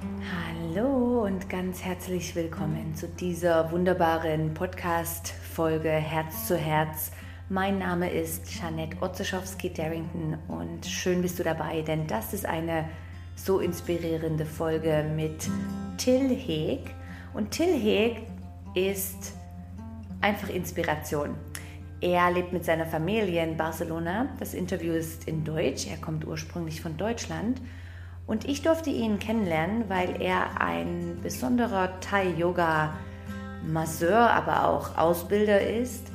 Hallo und ganz herzlich willkommen zu dieser wunderbaren Podcast-Folge Herz zu Herz. Mein Name ist Janette Otzeschowski-Darrington und schön bist du dabei, denn das ist eine so inspirierende Folge mit Till Heeg. Und Till Heeg ist einfach Inspiration. Er lebt mit seiner Familie in Barcelona. Das Interview ist in Deutsch. Er kommt ursprünglich von Deutschland. Und ich durfte ihn kennenlernen, weil er ein besonderer Thai-Yoga-Masseur, aber auch Ausbilder ist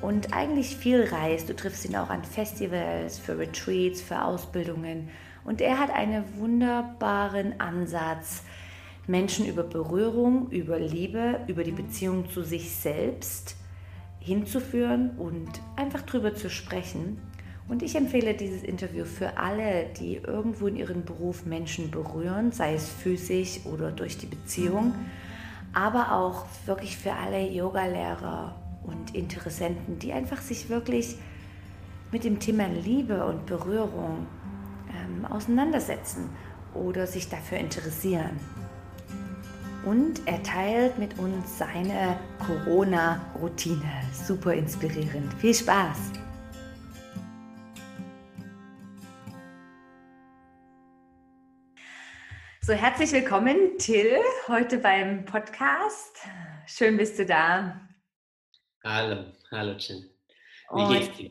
und eigentlich viel reist. Du triffst ihn auch an Festivals, für Retreats, für Ausbildungen. Und er hat einen wunderbaren Ansatz, Menschen über Berührung, über Liebe, über die Beziehung zu sich selbst hinzuführen und einfach drüber zu sprechen. Und ich empfehle dieses Interview für alle, die irgendwo in ihrem Beruf Menschen berühren, sei es physisch oder durch die Beziehung, aber auch wirklich für alle Yogalehrer und Interessenten, die einfach sich wirklich mit dem Thema Liebe und Berührung ähm, auseinandersetzen oder sich dafür interessieren. Und er teilt mit uns seine Corona-Routine. Super inspirierend. Viel Spaß! So, herzlich willkommen, Till, heute beim Podcast. Schön bist du da. Hallo, hallo Jen. Wie Und- geht's dir?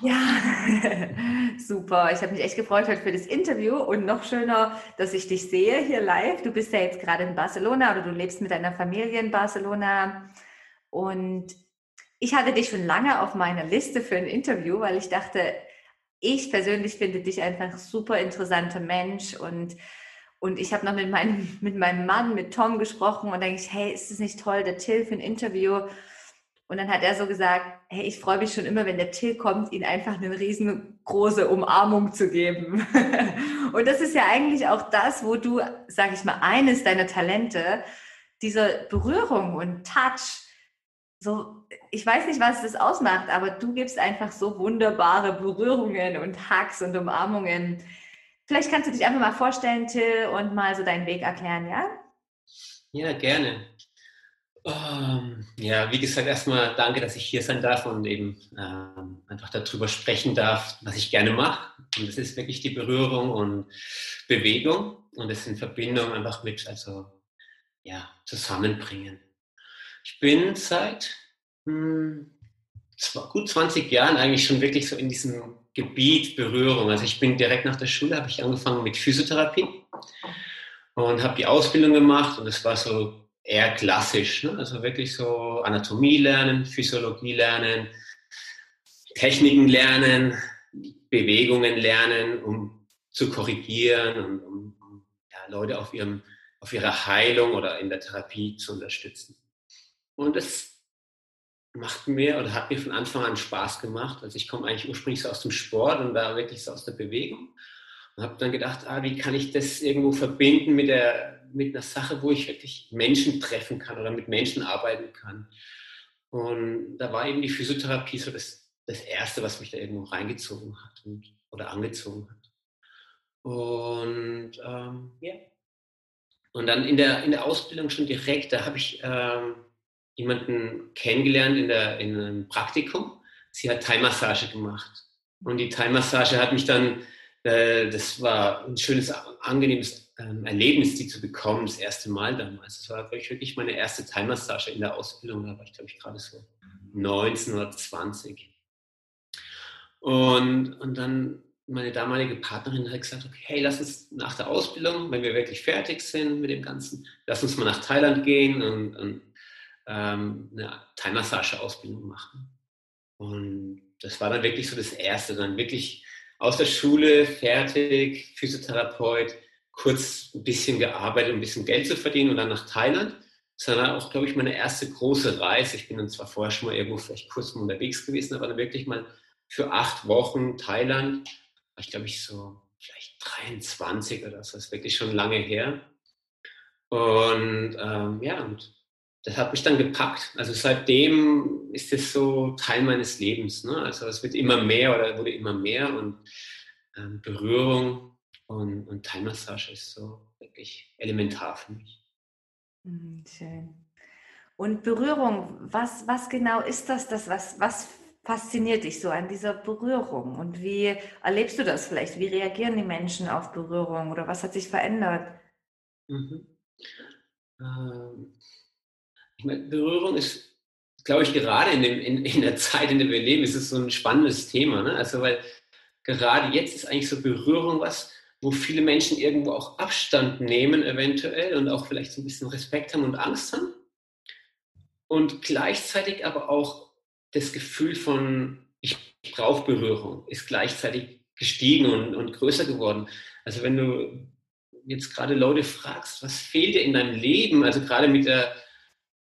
Ja, super. Ich habe mich echt gefreut heute für das Interview und noch schöner, dass ich dich sehe hier live. Du bist ja jetzt gerade in Barcelona oder du lebst mit deiner Familie in Barcelona. Und ich hatte dich schon lange auf meiner Liste für ein Interview, weil ich dachte, ich persönlich finde dich einfach super interessanter Mensch und und ich habe noch mit meinem, mit meinem Mann, mit Tom gesprochen und denke ich, hey, ist es nicht toll, der Till für ein Interview? Und dann hat er so gesagt, hey, ich freue mich schon immer, wenn der Till kommt, ihn einfach eine riesengroße Umarmung zu geben. Und das ist ja eigentlich auch das, wo du, sag ich mal, eines deiner Talente, diese Berührung und Touch, so, ich weiß nicht, was das ausmacht, aber du gibst einfach so wunderbare Berührungen und Hugs und Umarmungen. Vielleicht kannst du dich einfach mal vorstellen, Till, und mal so deinen Weg erklären, ja? Ja, gerne. Ähm, ja, wie gesagt, erstmal danke, dass ich hier sein darf und eben ähm, einfach darüber sprechen darf, was ich gerne mache. Und das ist wirklich die Berührung und Bewegung und das in Verbindung einfach mit, also ja, zusammenbringen. Ich bin seit hm, gut 20 Jahren eigentlich schon wirklich so in diesem Gebiet Berührung. Also ich bin direkt nach der Schule, habe ich angefangen mit Physiotherapie und habe die Ausbildung gemacht und es war so eher klassisch, ne? also wirklich so Anatomie lernen, Physiologie lernen, Techniken lernen, Bewegungen lernen, um zu korrigieren und um, ja, Leute auf, ihrem, auf ihrer Heilung oder in der Therapie zu unterstützen. Und das macht mir oder hat mir von Anfang an Spaß gemacht. Also ich komme eigentlich ursprünglich so aus dem Sport und da wirklich so aus der Bewegung und habe dann gedacht, ah, wie kann ich das irgendwo verbinden mit, der, mit einer Sache, wo ich wirklich Menschen treffen kann oder mit Menschen arbeiten kann. Und da war eben die Physiotherapie so das, das Erste, was mich da irgendwo reingezogen hat und, oder angezogen hat. Und ähm, ja. Und dann in der, in der Ausbildung schon direkt, da habe ich ähm, jemanden kennengelernt in, der, in einem Praktikum. Sie hat Thai-Massage gemacht. Und die Thai-Massage hat mich dann äh, das war ein schönes, angenehmes ähm, Erlebnis, die zu bekommen, das erste Mal damals. Das war wirklich meine erste Thai-Massage in der Ausbildung. Da war ich, glaube ich, gerade so 19 oder 20. Und, und dann meine damalige Partnerin hat gesagt, okay, hey, lass uns nach der Ausbildung, wenn wir wirklich fertig sind mit dem Ganzen, lass uns mal nach Thailand gehen und, und ähm, eine Thai-Massage-Ausbildung machen. Und das war dann wirklich so das Erste, dann wirklich aus der Schule, fertig, Physiotherapeut, kurz ein bisschen gearbeitet, ein bisschen Geld zu verdienen und dann nach Thailand. Das war dann auch, glaube ich, meine erste große Reise. Ich bin dann zwar vorher schon mal irgendwo vielleicht kurz mal unterwegs gewesen, aber dann wirklich mal für acht Wochen Thailand. War ich, glaube ich, so vielleicht 23 oder so. Das ist wirklich schon lange her. Und ähm, ja, und das hat mich dann gepackt. Also seitdem ist es so Teil meines Lebens. Ne? Also es wird immer mehr oder wurde immer mehr und ähm, Berührung und, und Thai-Massage ist so wirklich elementar für mich. Hm, schön. Und Berührung, was, was genau ist das, das was, was fasziniert dich so an dieser Berührung? Und wie erlebst du das vielleicht? Wie reagieren die Menschen auf Berührung oder was hat sich verändert? Mhm. Ähm, ich meine, Berührung ist, glaube ich, gerade in, dem, in, in, der Zeit, in der wir leben, ist es so ein spannendes Thema. Ne? Also, weil gerade jetzt ist eigentlich so Berührung was, wo viele Menschen irgendwo auch Abstand nehmen, eventuell, und auch vielleicht so ein bisschen Respekt haben und Angst haben. Und gleichzeitig aber auch das Gefühl von, ich brauche Berührung, ist gleichzeitig gestiegen und, und größer geworden. Also wenn du jetzt gerade Leute fragst, was fehlt dir in deinem Leben, also gerade mit der,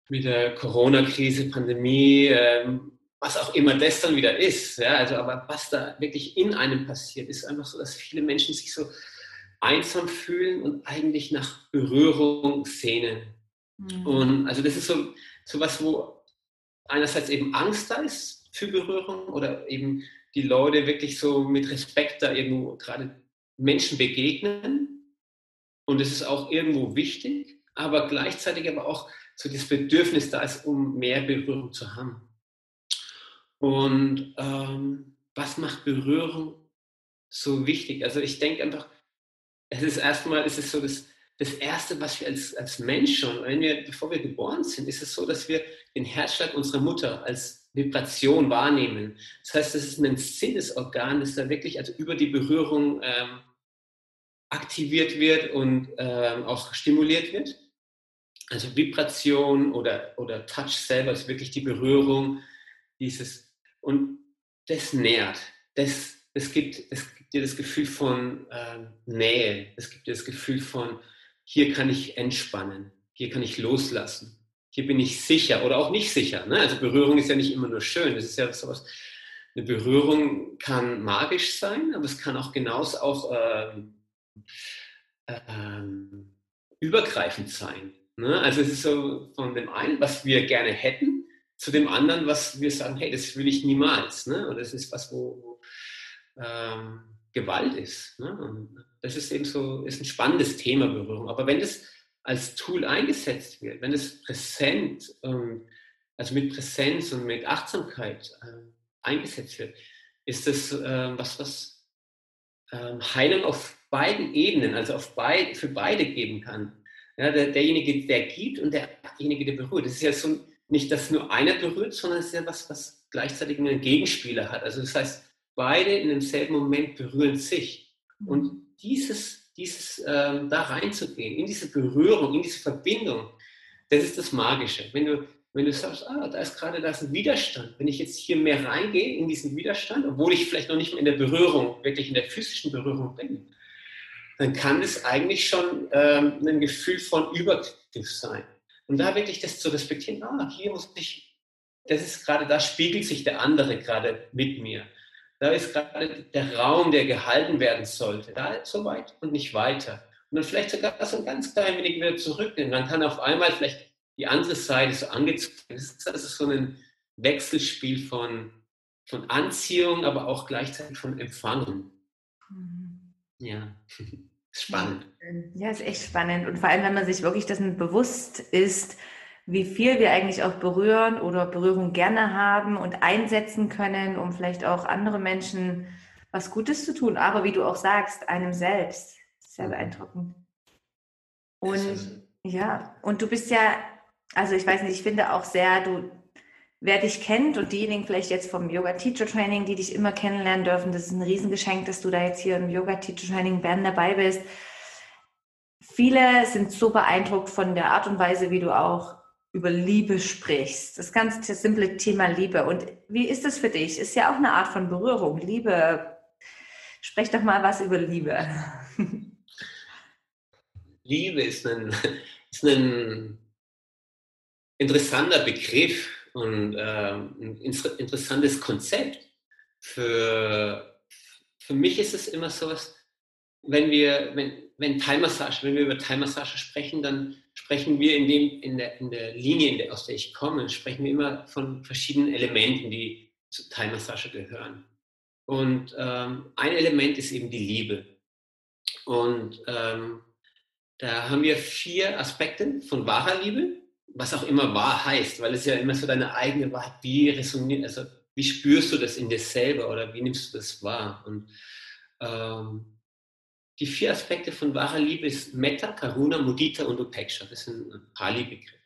mit der Corona-Krise, Pandemie, ähm, was auch immer das dann wieder ist, ja, also aber was da wirklich in einem passiert, ist einfach so, dass viele Menschen sich so einsam fühlen und eigentlich nach Berührung sehnen. Mhm. Und also das ist so, so was, wo einerseits eben Angst da ist für Berührung oder eben die Leute wirklich so mit Respekt da irgendwo gerade Menschen begegnen. Und es ist auch irgendwo wichtig, aber gleichzeitig aber auch so das Bedürfnis da ist, um mehr Berührung zu haben. Und ähm, was macht Berührung so wichtig? Also ich denke einfach, es ist erstmal, es ist so das, das Erste, was wir als, als Mensch schon, wenn wir, bevor wir geboren sind, ist es so, dass wir den Herzschlag unserer Mutter als Vibration wahrnehmen. Das heißt, das ist ein Sinnesorgan, das da wirklich also über die Berührung ähm, aktiviert wird und ähm, auch stimuliert wird. Also Vibration oder, oder Touch selber ist wirklich die Berührung dieses und das nährt, das, das, gibt, das gibt dir das Gefühl von äh, Nähe, es gibt dir das Gefühl von, hier kann ich entspannen, hier kann ich loslassen, hier bin ich sicher oder auch nicht sicher. Ne? Also Berührung ist ja nicht immer nur schön, das ist ja sowas, eine Berührung kann magisch sein, aber es kann auch genauso auch ähm, ähm, übergreifend sein. Ne? Also es ist so von dem einen, was wir gerne hätten, zu dem anderen, was wir sagen, hey, das will ich niemals. Ne? Und das ist was, wo, wo ähm, Gewalt ist. Ne? Und das ist eben so, ist ein spannendes Thema Berührung. Aber wenn das als Tool eingesetzt wird, wenn es präsent, ähm, also mit Präsenz und mit Achtsamkeit äh, eingesetzt wird, ist das äh, was, was äh, Heilung auf beiden Ebenen, also auf beid, für beide geben kann. Ja, der, derjenige, der gibt und derjenige, der berührt. Das ist ja so nicht, dass nur einer berührt, sondern es ist ja was, was gleichzeitig einen Gegenspieler hat. Also das heißt, beide in demselben Moment berühren sich. Mhm. Und dieses, dieses ähm, da reinzugehen, in diese Berührung, in diese Verbindung, das ist das Magische. Wenn du, wenn du sagst, ah, da ist gerade da ist ein Widerstand, wenn ich jetzt hier mehr reingehe in diesen Widerstand, obwohl ich vielleicht noch nicht mehr in der Berührung, wirklich in der physischen Berührung bin, dann kann es eigentlich schon ähm, ein Gefühl von Übergriff sein. Und da wirklich das zu respektieren, ah, hier muss ich, das ist gerade, da spiegelt sich der andere gerade mit mir. Da ist gerade der Raum, der gehalten werden sollte. Da so weit und nicht weiter. Und dann vielleicht sogar so ein ganz klein wenig wieder zurücknehmen. Dann kann auf einmal vielleicht die andere Seite so angezogen werden. Das ist so ein Wechselspiel von, von Anziehung, aber auch gleichzeitig von Empfangen. Mhm. Ja. Spannend. Ja, ist echt spannend. Und vor allem, wenn man sich wirklich dessen bewusst ist, wie viel wir eigentlich auch berühren oder Berührung gerne haben und einsetzen können, um vielleicht auch andere Menschen was Gutes zu tun. Aber wie du auch sagst, einem selbst. Sehr beeindruckend. Und ja, und du bist ja, also ich weiß nicht, ich finde auch sehr, du wer dich kennt und diejenigen vielleicht jetzt vom Yoga Teacher Training, die dich immer kennenlernen dürfen, das ist ein Riesengeschenk, dass du da jetzt hier im Yoga Teacher Training Bern dabei bist. Viele sind so beeindruckt von der Art und Weise, wie du auch über Liebe sprichst. Das ganz simple Thema Liebe. Und wie ist das für dich? Ist ja auch eine Art von Berührung. Liebe. Sprech doch mal was über Liebe. Liebe ist ein, ist ein interessanter Begriff und äh, ein interessantes Konzept. Für, für mich ist es immer so wenn wir, wenn, wenn Thai-Massage, wenn wir über Thai-Massage sprechen, dann sprechen wir in, dem, in, der, in der Linie, aus der ich komme, sprechen wir immer von verschiedenen Elementen, die zur Thai-Massage gehören. Und ähm, ein Element ist eben die Liebe. Und ähm, da haben wir vier Aspekte von wahrer Liebe, was auch immer wahr heißt, weil es ja immer so deine eigene Wahrheit, wie resoniert, also wie spürst du das in dir selber oder wie nimmst du das wahr? Und ähm, die vier Aspekte von wahrer Liebe ist Metta, Karuna, Mudita und Upeksha. Das sind Pali-Begriffe.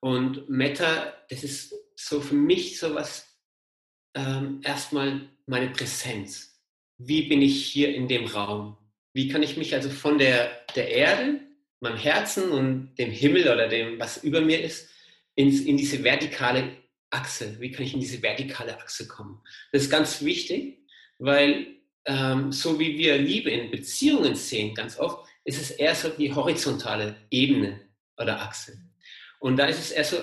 Und Metta, das ist so für mich so was, ähm, erstmal meine Präsenz. Wie bin ich hier in dem Raum? Wie kann ich mich also von der, der Erde, meinem Herzen und dem Himmel oder dem, was über mir ist, ins, in diese vertikale Achse, wie kann ich in diese vertikale Achse kommen? Das ist ganz wichtig, weil ähm, so wie wir Liebe in Beziehungen sehen, ganz oft, ist es eher so die horizontale Ebene oder Achse. Und da ist es eher so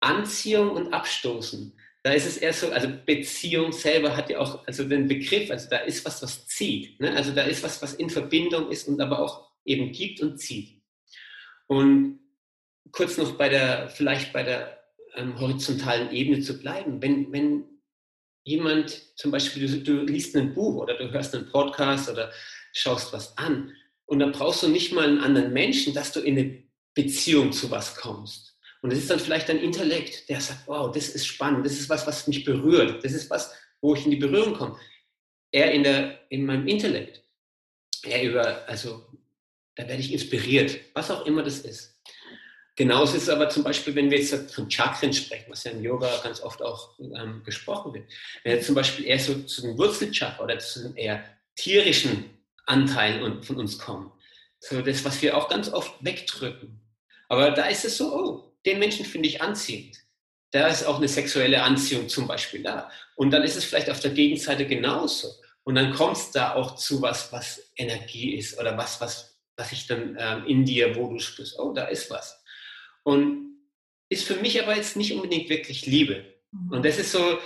Anziehung und Abstoßen. Da ist es eher so, also Beziehung selber hat ja auch also den Begriff, also da ist was, was zieht. Ne? Also da ist was, was in Verbindung ist und aber auch eben gibt und zieht. Und kurz noch bei der, vielleicht bei der ähm, horizontalen Ebene zu bleiben. Wenn, wenn jemand zum Beispiel, du, du liest ein Buch oder du hörst einen Podcast oder schaust was an und dann brauchst du nicht mal einen anderen Menschen, dass du in eine Beziehung zu was kommst. Und es ist dann vielleicht ein Intellekt, der sagt, wow, das ist spannend, das ist was, was mich berührt, das ist was, wo ich in die Berührung komme. Er in, der, in meinem Intellekt, er über, also da werde ich inspiriert, was auch immer das ist. Genauso ist es aber zum Beispiel, wenn wir jetzt von Chakren sprechen, was ja im Yoga ganz oft auch ähm, gesprochen wird. Wenn wir zum Beispiel eher so zu den Wurzelchakra oder zu den eher tierischen Anteilen von uns kommen, so das, was wir auch ganz oft wegdrücken. Aber da ist es so, oh, den Menschen finde ich anziehend. Da ist auch eine sexuelle Anziehung zum Beispiel da. Und dann ist es vielleicht auf der Gegenseite genauso. Und dann kommt es da auch zu was, was Energie ist oder was, was, was ich dann ähm, in dir, wo du spürst, oh, da ist was. Und ist für mich aber jetzt nicht unbedingt wirklich Liebe. Mhm. Und das ist so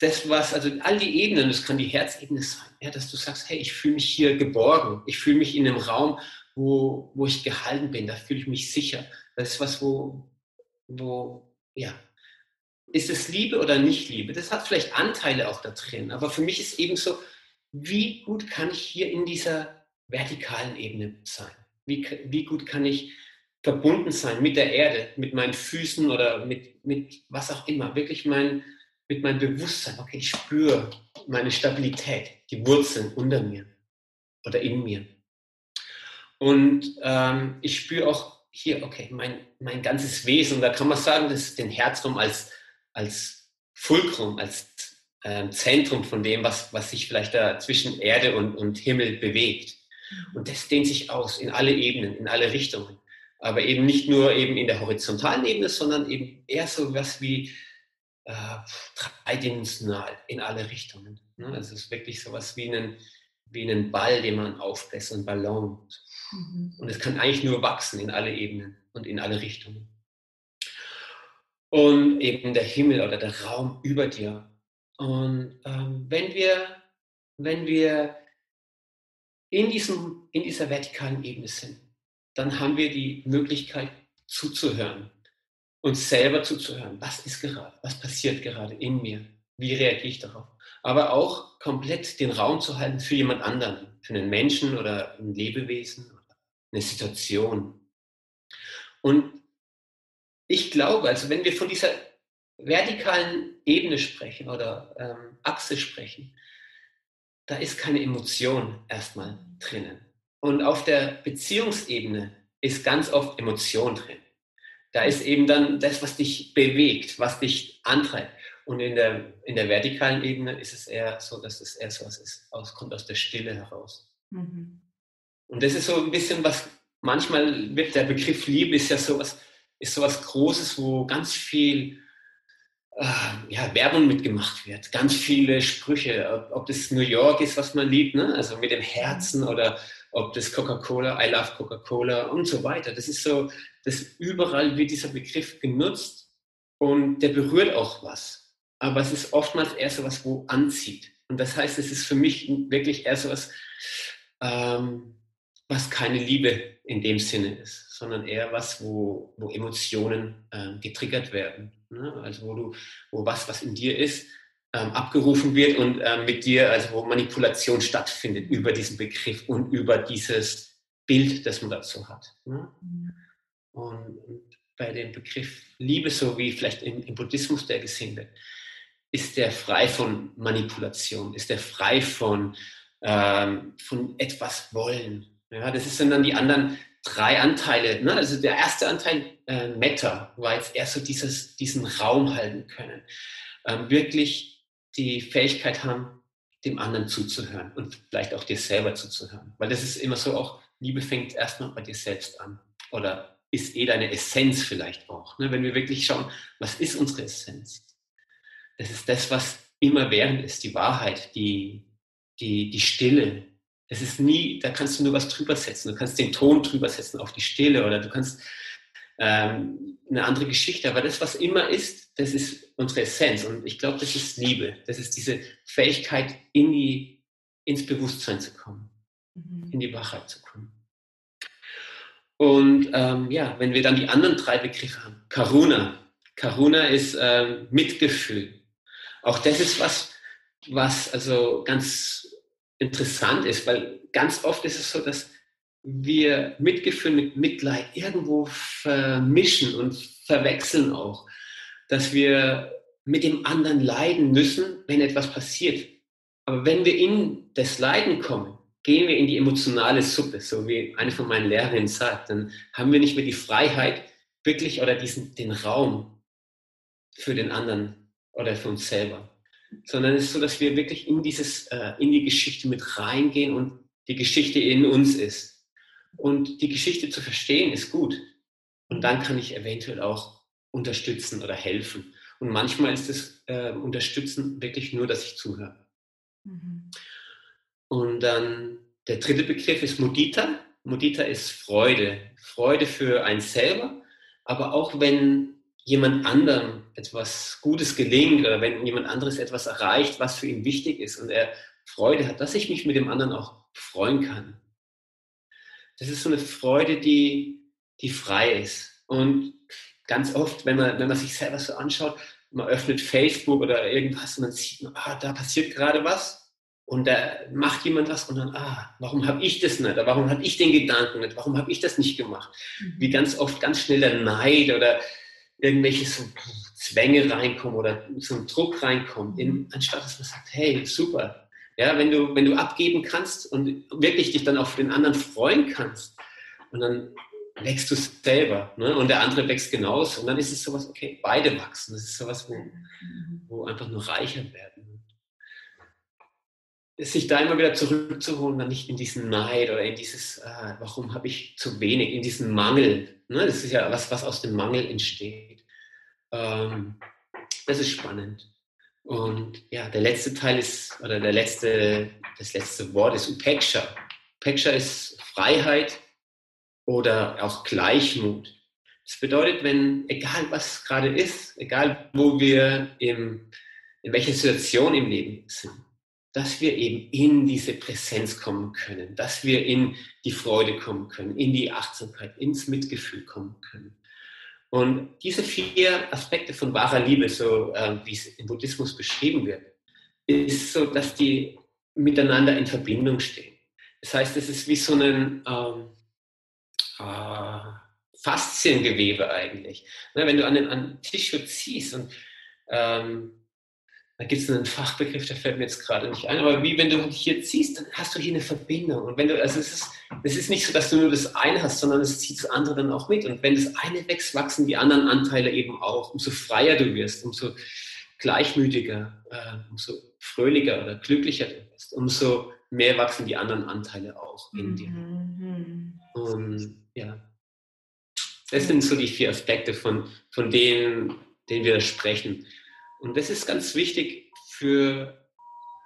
das, was, also all die Ebenen, das kann die Herzebene sein, ja, dass du sagst, hey, ich fühle mich hier geborgen, ich fühle mich in einem Raum, wo, wo ich gehalten bin, da fühle ich mich sicher. Das ist was, wo, wo, ja, ist es Liebe oder nicht Liebe? Das hat vielleicht Anteile auch da drin, aber für mich ist eben so, wie gut kann ich hier in dieser vertikalen Ebene sein? Wie, wie gut kann ich verbunden sein mit der Erde, mit meinen Füßen oder mit, mit was auch immer. Wirklich mein, mit meinem Bewusstsein. Okay, ich spüre meine Stabilität, die Wurzeln unter mir oder in mir. Und ähm, ich spüre auch hier, okay, mein, mein ganzes Wesen. Da kann man sagen, das ist den Herzraum als, als Fulcrum, als ähm, Zentrum von dem, was, was sich vielleicht da zwischen Erde und, und Himmel bewegt. Und das dehnt sich aus in alle Ebenen, in alle Richtungen aber eben nicht nur eben in der horizontalen Ebene, sondern eben eher so was wie äh, dreidimensional in alle Richtungen. Ne? Also es ist wirklich so was wie einen, wie einen Ball, den man aufbläst, ein Ballon. Mhm. Und es kann eigentlich nur wachsen in alle Ebenen und in alle Richtungen. Und eben der Himmel oder der Raum über dir. Und ähm, wenn wir, wenn wir in, diesem, in dieser vertikalen Ebene sind, dann haben wir die Möglichkeit zuzuhören, uns selber zuzuhören. Was ist gerade? Was passiert gerade in mir? Wie reagiere ich darauf? Aber auch komplett den Raum zu halten für jemand anderen, für einen Menschen oder ein Lebewesen eine Situation. Und ich glaube, also wenn wir von dieser vertikalen Ebene sprechen oder ähm, Achse sprechen, da ist keine Emotion erstmal drinnen. Und auf der Beziehungsebene ist ganz oft Emotion drin. Da ist eben dann das, was dich bewegt, was dich antreibt. Und in der, in der vertikalen Ebene ist es eher so, dass es eher so was ist, aus, kommt aus der Stille heraus. Mhm. Und das ist so ein bisschen was, manchmal wird der Begriff Liebe ist ja sowas, ist sowas Großes, wo ganz viel ja, Werbung mitgemacht wird, ganz viele Sprüche, ob, ob das New York ist, was man liebt, ne? also mit dem Herzen oder ob das Coca-Cola, I love Coca-Cola und so weiter. Das ist so, dass überall wird dieser Begriff genutzt und der berührt auch was. Aber es ist oftmals eher so was, wo anzieht. Und das heißt, es ist für mich wirklich eher so was, ähm, was keine Liebe in dem Sinne ist, sondern eher was, wo, wo Emotionen äh, getriggert werden. Ne? Also wo du, wo was, was in dir ist, ähm, abgerufen wird und ähm, mit dir, also wo Manipulation stattfindet über diesen Begriff und über dieses Bild, das man dazu hat. Ne? Und, und, bei dem Begriff Liebe, so wie vielleicht im, im Buddhismus der gesehen wird, ist der frei von Manipulation, ist der frei von, ähm, von etwas wollen. Ja, das sind dann die anderen drei Anteile. Ne? Also der erste Anteil, äh, Meta, war jetzt erst so dieses, diesen Raum halten können. Ähm, wirklich die Fähigkeit haben, dem anderen zuzuhören und vielleicht auch dir selber zuzuhören. Weil das ist immer so auch, Liebe fängt erstmal bei dir selbst an. Oder ist eh deine Essenz vielleicht auch. Ne? Wenn wir wirklich schauen, was ist unsere Essenz? Das ist das, was immer während ist, die Wahrheit, die, die, die Stille. Es ist nie, da kannst du nur was drüber setzen. Du kannst den Ton drüber setzen auf die Stille oder du kannst ähm, eine andere Geschichte. Aber das, was immer ist, das ist unsere Essenz. Und ich glaube, das ist Liebe. Das ist diese Fähigkeit, in die, ins Bewusstsein zu kommen, mhm. in die Wahrheit zu kommen. Und ähm, ja, wenn wir dann die anderen drei Begriffe haben, Karuna. Karuna ist ähm, Mitgefühl. Auch das ist was, was also ganz interessant ist, weil ganz oft ist es so, dass wir Mitgefühl mit Mitleid irgendwo vermischen und verwechseln auch, dass wir mit dem anderen leiden müssen, wenn etwas passiert. Aber wenn wir in das Leiden kommen, gehen wir in die emotionale Suppe, so wie eine von meinen Lehrerinnen sagt, dann haben wir nicht mehr die Freiheit, wirklich oder diesen, den Raum für den anderen oder für uns selber, sondern es ist so, dass wir wirklich in dieses, äh, in die Geschichte mit reingehen und die Geschichte in uns ist. Und die Geschichte zu verstehen ist gut. Und dann kann ich eventuell auch unterstützen oder helfen. Und manchmal ist das äh, Unterstützen wirklich nur, dass ich zuhöre. Mhm. Und dann der dritte Begriff ist Mudita. Mudita ist Freude. Freude für einen selber, aber auch wenn jemand anderem etwas Gutes gelingt oder wenn jemand anderes etwas erreicht, was für ihn wichtig ist und er Freude hat, dass ich mich mit dem anderen auch freuen kann. Das ist so eine Freude, die, die frei ist. Und ganz oft, wenn man, wenn man sich selber so anschaut, man öffnet Facebook oder irgendwas und man sieht, ah, da passiert gerade was und da macht jemand was und dann, ah, warum habe ich das nicht? Oder warum habe ich den Gedanken nicht? Warum habe ich das nicht gemacht? Mhm. Wie ganz oft ganz schnell der Neid oder irgendwelche so Zwänge reinkommen oder so ein Druck reinkommt, in, mhm. anstatt dass man sagt, hey, super. Ja, wenn du, wenn du abgeben kannst und wirklich dich dann auch für den anderen freuen kannst und dann wächst du selber ne? und der andere wächst genauso und dann ist es sowas, okay, beide wachsen. Das ist sowas, wo, mhm. wo einfach nur reicher werden sich da immer wieder zurückzuholen, dann nicht in diesen Neid oder in dieses, äh, warum habe ich zu wenig, in diesen Mangel. Ne? Das ist ja was, was aus dem Mangel entsteht. Ähm, das ist spannend. Und ja, der letzte Teil ist, oder der letzte, das letzte Wort ist Upeksha. Upeksha ist Freiheit oder auch Gleichmut. Das bedeutet, wenn, egal was gerade ist, egal wo wir im, in welcher Situation im Leben sind, dass wir eben in diese Präsenz kommen können, dass wir in die Freude kommen können, in die Achtsamkeit, ins Mitgefühl kommen können. Und diese vier Aspekte von wahrer Liebe, so äh, wie es im Buddhismus beschrieben wird, ist so, dass die miteinander in Verbindung stehen. Das heißt, es ist wie so ein ähm, äh, Fasziengewebe eigentlich. Ne, wenn du an den, an den Tisch ziehst und ähm, da gibt es einen Fachbegriff, der fällt mir jetzt gerade nicht ein, aber wie wenn du hier ziehst, dann hast du hier eine Verbindung. Und wenn du, also es ist, es ist nicht so, dass du nur das eine hast, sondern es zieht das andere dann auch mit. Und wenn das eine wächst, wachsen die anderen Anteile eben auch. Umso freier du wirst, umso gleichmütiger, äh, umso fröhlicher oder glücklicher du wirst, umso mehr wachsen die anderen Anteile auch in dir. Mhm. Und ja, das sind so die vier Aspekte, von, von denen, denen wir sprechen. Und das ist ganz wichtig für,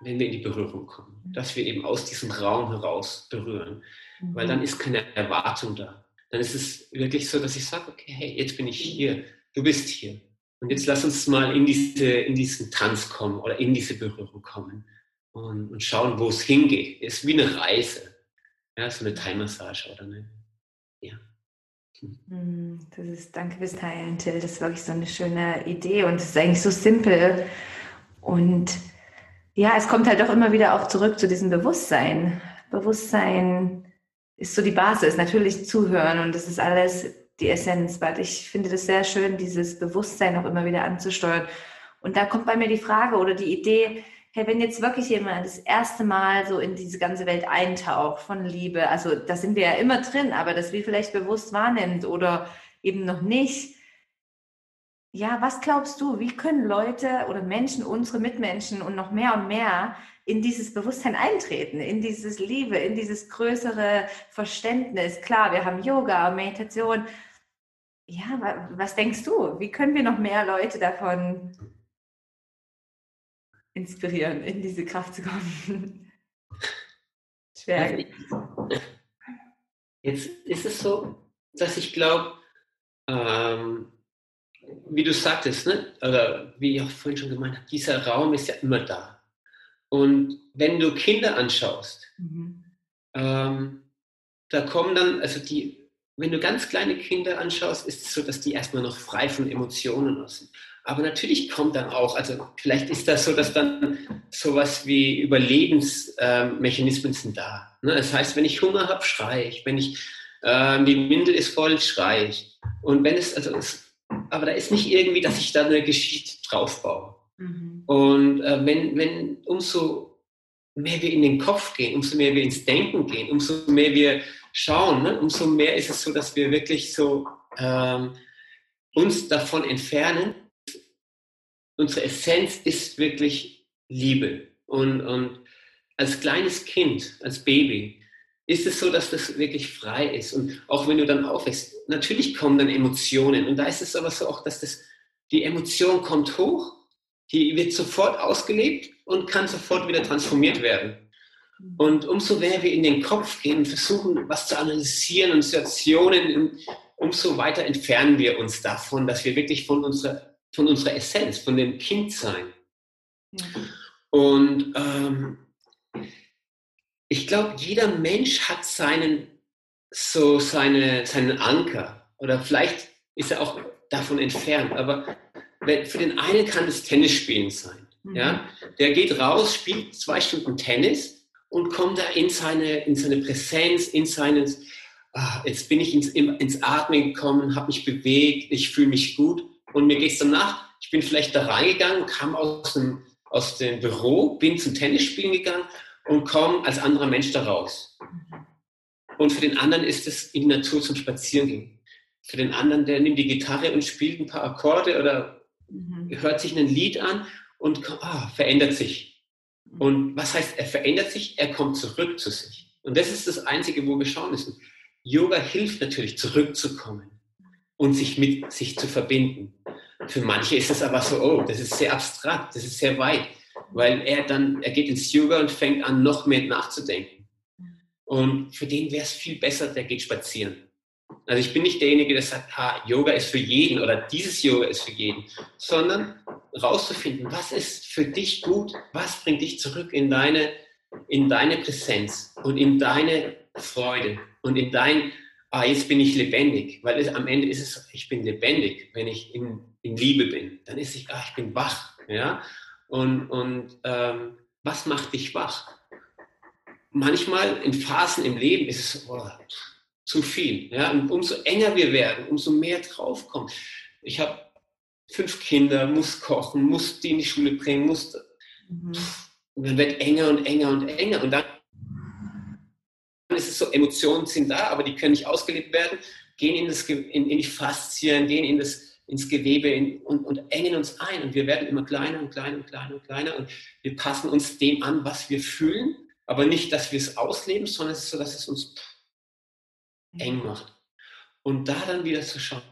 wenn wir in die Berührung kommen, dass wir eben aus diesem Raum heraus berühren, mhm. weil dann ist keine Erwartung da. Dann ist es wirklich so, dass ich sage, okay, hey, jetzt bin ich hier, du bist hier. Und jetzt lass uns mal in, diese, in diesen Tanz kommen oder in diese Berührung kommen und, und schauen, wo es hingeht. Es ist wie eine Reise, ja, so eine Thai-Massage oder eine, ja. Hm, das ist, danke fürs Teilen, Till. Das ist wirklich so eine schöne Idee und es ist eigentlich so simpel. Und ja, es kommt halt doch immer wieder auch zurück zu diesem Bewusstsein. Bewusstsein ist so die Basis. Natürlich zuhören und das ist alles die Essenz, weil ich finde das sehr schön, dieses Bewusstsein auch immer wieder anzusteuern. Und da kommt bei mir die Frage oder die Idee, hey, wenn jetzt wirklich jemand das erste Mal so in diese ganze Welt eintaucht von Liebe, also da sind wir ja immer drin, aber das wie vielleicht bewusst wahrnimmt oder eben noch nicht. Ja, was glaubst du, wie können Leute oder Menschen, unsere Mitmenschen und noch mehr und mehr in dieses Bewusstsein eintreten, in dieses Liebe, in dieses größere Verständnis? Klar, wir haben Yoga, Meditation. Ja, was denkst du? Wie können wir noch mehr Leute davon inspirieren, in diese Kraft zu kommen? Schwer. Jetzt ist es so, dass ich glaube, ähm, wie du sagtest, ne? oder wie ich auch vorhin schon gemeint habe, dieser Raum ist ja immer da. Und wenn du Kinder anschaust, mhm. ähm, da kommen dann, also die, wenn du ganz kleine Kinder anschaust, ist es so, dass die erstmal noch frei von Emotionen sind. Aber natürlich kommt dann auch, also vielleicht ist das so, dass dann sowas wie Überlebensmechanismen äh, sind da. Ne? Das heißt, wenn ich Hunger habe, schreie ich. Wenn ich, äh, die Windel ist voll, schreie ich. Und wenn es, also es, aber da ist nicht irgendwie, dass ich da eine Geschichte draufbaue. Mhm. Und äh, wenn, wenn umso mehr wir in den Kopf gehen, umso mehr wir ins Denken gehen, umso mehr wir schauen, ne? umso mehr ist es so, dass wir wirklich so ähm, uns davon entfernen, unsere Essenz ist wirklich Liebe. Und, und als kleines Kind, als Baby, ist es so, dass das wirklich frei ist. Und auch wenn du dann aufwächst, natürlich kommen dann Emotionen. Und da ist es aber so auch, dass das, die Emotion kommt hoch, die wird sofort ausgelebt und kann sofort wieder transformiert werden. Und umso mehr wir in den Kopf gehen und versuchen, was zu analysieren und Situationen, umso weiter entfernen wir uns davon, dass wir wirklich von unserer von unserer Essenz, von dem Kindsein. Ja. Und ähm, ich glaube, jeder Mensch hat seinen, so seine, seinen Anker. Oder vielleicht ist er auch davon entfernt. Aber für den einen kann es Tennisspielen sein. Mhm. Ja? Der geht raus, spielt zwei Stunden Tennis und kommt da in seine, in seine Präsenz, in seines, ah, jetzt bin ich ins, ins Atmen gekommen, habe mich bewegt, ich fühle mich gut. Und mir geht es danach, ich bin vielleicht da reingegangen, kam aus dem, aus dem Büro, bin zum Tennisspielen gegangen und komme als anderer Mensch da raus. Und für den anderen ist es in die Natur zum Spazierengehen. Für den anderen, der nimmt die Gitarre und spielt ein paar Akkorde oder mhm. hört sich ein Lied an und ah, verändert sich. Und was heißt, er verändert sich? Er kommt zurück zu sich. Und das ist das Einzige, wo wir schauen müssen. Yoga hilft natürlich, zurückzukommen und sich mit sich zu verbinden. Für manche ist es aber so, oh, das ist sehr abstrakt, das ist sehr weit, weil er dann, er geht ins Yoga und fängt an, noch mehr nachzudenken. Und für den wäre es viel besser, der geht spazieren. Also ich bin nicht derjenige, der sagt, ha, Yoga ist für jeden oder dieses Yoga ist für jeden, sondern rauszufinden, was ist für dich gut, was bringt dich zurück in deine, in deine Präsenz und in deine Freude und in dein ah, jetzt bin ich lebendig, weil es, am Ende ist es, ich bin lebendig, wenn ich in, in Liebe bin. Dann ist es, ah, ich bin wach. Ja? Und, und ähm, was macht dich wach? Manchmal in Phasen im Leben ist es oh, zu viel. Ja? Und umso enger wir werden, umso mehr draufkommt. Ich habe fünf Kinder, muss kochen, muss die in die Schule bringen, muss. Mhm. Und dann wird enger und enger und enger. Und dann ist es so, Emotionen sind da, aber die können nicht ausgelebt werden, gehen in, das, in, in die Faszien, gehen in das, ins Gewebe in, und, und engen uns ein. Und wir werden immer kleiner und kleiner und kleiner und kleiner. Und wir passen uns dem an, was wir fühlen, aber nicht, dass wir es ausleben, sondern es ist so, dass es uns eng macht. Und da dann wieder zu schauen,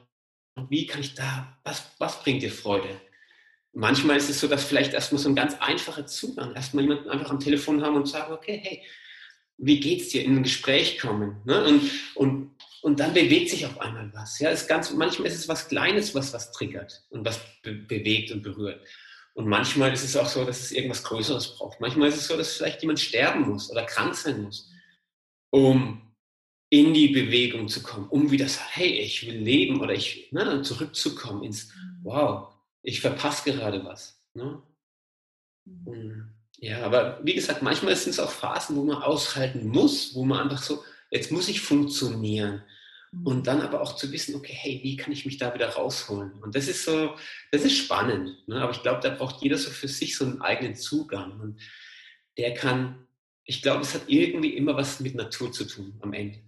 wie kann ich da, was, was bringt dir Freude? Manchmal ist es so, dass vielleicht erstmal so ein ganz einfacher Zugang, erstmal jemanden einfach am Telefon haben und sagen, okay, hey, wie geht's dir, in ein Gespräch kommen. Ne? Und, und, und dann bewegt sich auf einmal was. Ja, ist ganz, manchmal ist es was Kleines, was was triggert und was be bewegt und berührt. Und manchmal ist es auch so, dass es irgendwas Größeres braucht. Manchmal ist es so, dass vielleicht jemand sterben muss oder krank sein muss, um in die Bewegung zu kommen, um wieder zu sagen, hey, ich will leben oder ich ne, zurückzukommen ins, wow, ich verpasse gerade was. Ne? Mhm. Ja, aber wie gesagt, manchmal sind es auch Phasen, wo man aushalten muss, wo man einfach so jetzt muss ich funktionieren. Mhm. Und dann aber auch zu wissen, okay, hey, wie kann ich mich da wieder rausholen? Und das ist so, das ist spannend. Ne? Aber ich glaube, da braucht jeder so für sich so einen eigenen Zugang. Und der kann, ich glaube, es hat irgendwie immer was mit Natur zu tun am Ende.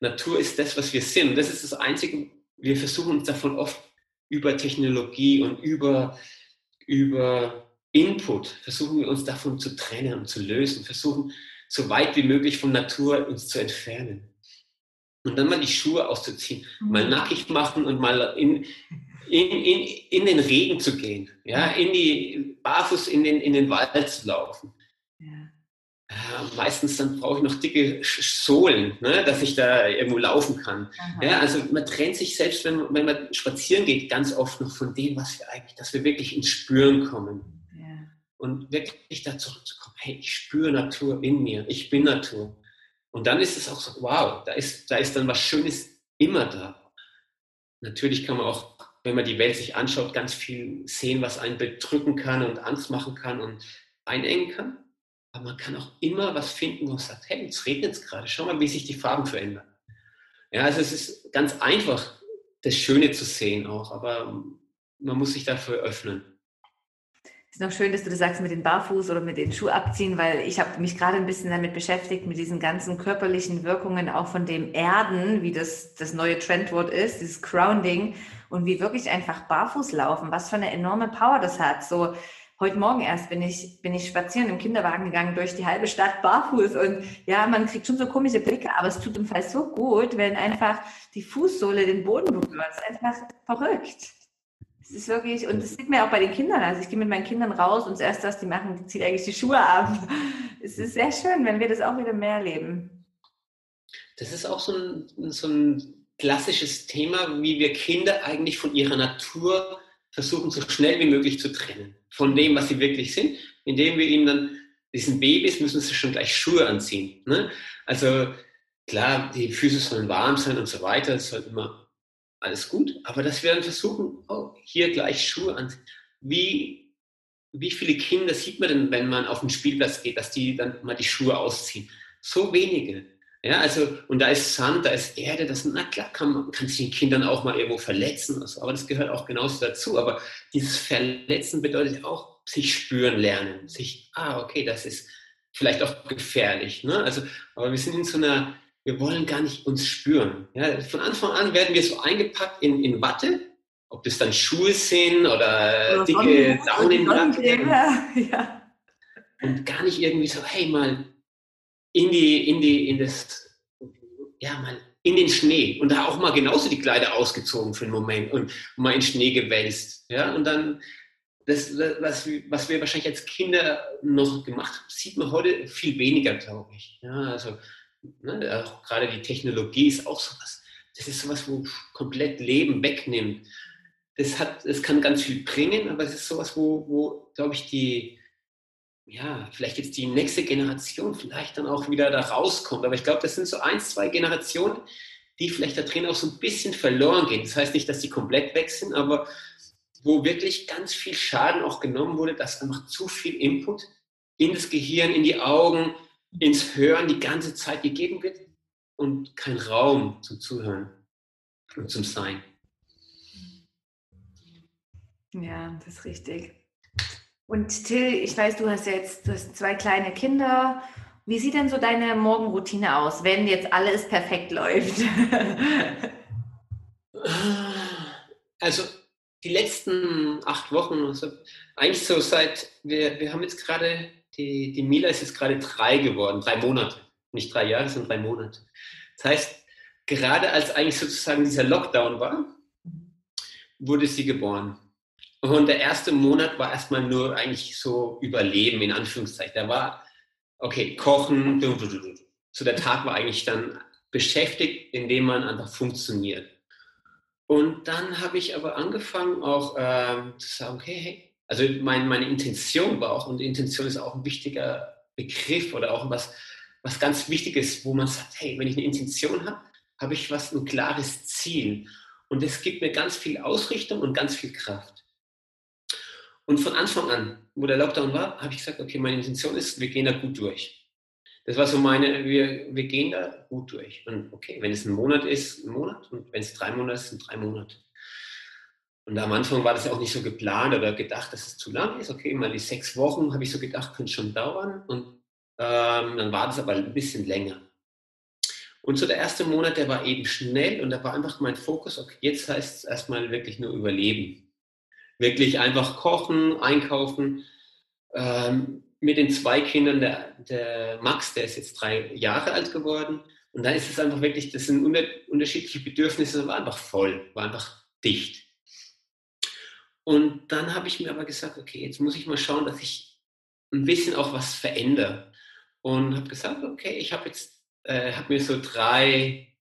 Natur ist das, was wir sind. Und das ist das Einzige, wir versuchen uns davon oft über Technologie und über, über Input, versuchen wir uns davon zu trennen und zu lösen, versuchen so weit wie möglich von Natur uns zu entfernen. Und dann mal die Schuhe auszuziehen, mhm. mal nackig machen und mal in, in, in, in den Regen zu gehen, ja, in die, barfuß in den, in den Wald zu laufen. Ja. Ja, meistens dann brauche ich noch dicke Sohlen, ne, dass ich da irgendwo laufen kann. Ja, also man trennt sich selbst, wenn, wenn man spazieren geht, ganz oft noch von dem, was wir eigentlich, dass wir wirklich ins Spüren kommen. Und wirklich da zurückzukommen, hey, ich spüre Natur in mir, ich bin Natur. Und dann ist es auch so, wow, da ist, da ist dann was Schönes immer da. Natürlich kann man auch, wenn man die Welt sich anschaut, ganz viel sehen, was einen bedrücken kann und Angst machen kann und einengen kann. Aber man kann auch immer was finden, wo man sagt, hey, jetzt regnet es gerade, schau mal, wie sich die Farben verändern. Ja, also es ist ganz einfach, das Schöne zu sehen auch, aber man muss sich dafür öffnen ist noch schön, dass du das sagst mit den Barfuß oder mit den Schuh abziehen, weil ich habe mich gerade ein bisschen damit beschäftigt, mit diesen ganzen körperlichen Wirkungen auch von dem Erden, wie das das neue Trendwort ist, dieses Grounding und wie wirklich einfach barfuß laufen, was für eine enorme Power das hat. So heute Morgen erst bin ich, bin ich spazieren im Kinderwagen gegangen durch die halbe Stadt barfuß und ja, man kriegt schon so komische Blicke, aber es tut im Fall so gut, wenn einfach die Fußsohle den Boden berührt. Es ist einfach verrückt. Es ist wirklich, und das sieht man auch bei den Kindern. Also ich gehe mit meinen Kindern raus und das Erste, was die machen, die ziehen eigentlich die Schuhe ab. Es ist sehr schön, wenn wir das auch wieder mehr erleben. Das ist auch so ein, so ein klassisches Thema, wie wir Kinder eigentlich von ihrer Natur versuchen, so schnell wie möglich zu trennen. Von dem, was sie wirklich sind, indem wir ihnen dann, diesen Babys müssen sie schon gleich Schuhe anziehen. Ne? Also klar, die Füße sollen warm sein und so weiter. Es soll immer alles gut, aber dass wir dann versuchen, oh, hier gleich Schuhe an. Wie, wie viele Kinder sieht man denn, wenn man auf den Spielplatz geht, dass die dann mal die Schuhe ausziehen? So wenige. Ja, also, und da ist Sand, da ist Erde, das, na klar, kann, man kann sich den Kindern auch mal irgendwo verletzen, so, aber das gehört auch genauso dazu. Aber dieses Verletzen bedeutet auch, sich spüren lernen, sich, ah, okay, das ist vielleicht auch gefährlich. Ne? Also, aber wir sind in so einer, wir wollen gar nicht uns spüren. Ja, von Anfang an werden wir so eingepackt in, in Watte, ob das dann Schuhe sind oder, oder dicke Daunenjacken. Ja. Und gar nicht irgendwie so, hey, mal in die, in die, in das, ja, mal in den Schnee und da auch mal genauso die Kleider ausgezogen für einen Moment und mal in Schnee gewälzt. Ja, und dann, das, was, was wir wahrscheinlich als Kinder noch gemacht haben, sieht man heute viel weniger, glaube ich. Ja, also Ne? Auch gerade die Technologie ist auch sowas. Das ist sowas, wo komplett Leben wegnimmt. Das, hat, das kann ganz viel bringen, aber es ist sowas, wo, wo glaube ich, die, ja, vielleicht jetzt die nächste Generation vielleicht dann auch wieder da rauskommt. Aber ich glaube, das sind so ein, zwei Generationen, die vielleicht da drin auch so ein bisschen verloren gehen. Das heißt nicht, dass die komplett weg sind, aber wo wirklich ganz viel Schaden auch genommen wurde, dass einfach zu viel Input in das Gehirn, in die Augen, ins Hören die ganze Zeit gegeben wird und kein Raum zum Zuhören und zum Sein. Ja, das ist richtig. Und Till, ich weiß, du hast jetzt du hast zwei kleine Kinder. Wie sieht denn so deine Morgenroutine aus, wenn jetzt alles perfekt läuft? Also die letzten acht Wochen, also eigentlich so seit, wir, wir haben jetzt gerade die, die Mila ist jetzt gerade drei geworden, drei Monate. Nicht drei Jahre, sondern drei Monate. Das heißt, gerade als eigentlich sozusagen dieser Lockdown war, wurde sie geboren. Und der erste Monat war erstmal nur eigentlich so Überleben, in Anführungszeichen. Da war, okay, kochen, so der Tag war eigentlich dann beschäftigt, indem man einfach funktioniert. Und dann habe ich aber angefangen auch ähm, zu sagen, okay, hey, also mein, meine Intention war auch, und Intention ist auch ein wichtiger Begriff oder auch was, was ganz Wichtiges, wo man sagt, hey, wenn ich eine Intention habe, habe ich was, ein klares Ziel. Und es gibt mir ganz viel Ausrichtung und ganz viel Kraft. Und von Anfang an, wo der Lockdown war, habe ich gesagt, okay, meine Intention ist, wir gehen da gut durch. das war so meine, wir, wir gehen da gut durch. Und okay, wenn es ein Monat ist, ein Monat. Und wenn es drei Monate ist, sind drei Monate. Und am Anfang war das auch nicht so geplant oder gedacht, dass es zu lang ist. Okay, mal die sechs Wochen habe ich so gedacht, könnte schon dauern. Und ähm, dann war das aber ein bisschen länger. Und so der erste Monat, der war eben schnell und da war einfach mein Fokus, okay, jetzt heißt es erstmal wirklich nur überleben. Wirklich einfach kochen, einkaufen. Ähm, mit den zwei Kindern, der, der Max, der ist jetzt drei Jahre alt geworden. Und da ist es einfach wirklich, das sind unterschiedliche Bedürfnisse, war einfach voll, war einfach dicht. Und dann habe ich mir aber gesagt, okay, jetzt muss ich mal schauen, dass ich ein bisschen auch was verändere. Und habe gesagt, okay, ich habe jetzt, äh, habe mir so drei,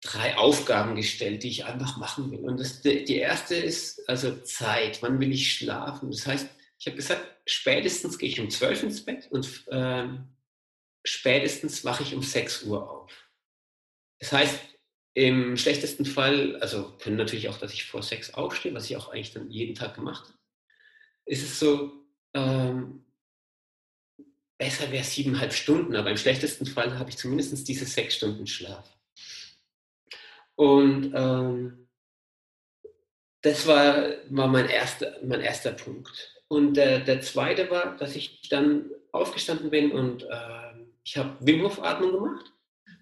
drei Aufgaben gestellt, die ich einfach machen will. Und das, die erste ist also Zeit. Wann will ich schlafen? Das heißt, ich habe gesagt, spätestens gehe ich um 12 ins Bett und ähm, spätestens wache ich um 6 Uhr auf. Das heißt, im schlechtesten Fall, also können natürlich auch, dass ich vor 6 aufstehe, was ich auch eigentlich dann jeden Tag gemacht habe, ist es so, ähm, besser wäre siebeneinhalb Stunden, aber im schlechtesten Fall habe ich zumindest diese sechs Stunden Schlaf. Und ähm, das war, war mein, erster, mein erster Punkt. Und der, der zweite war, dass ich dann aufgestanden bin und äh, ich habe Wim Hof Atmung gemacht.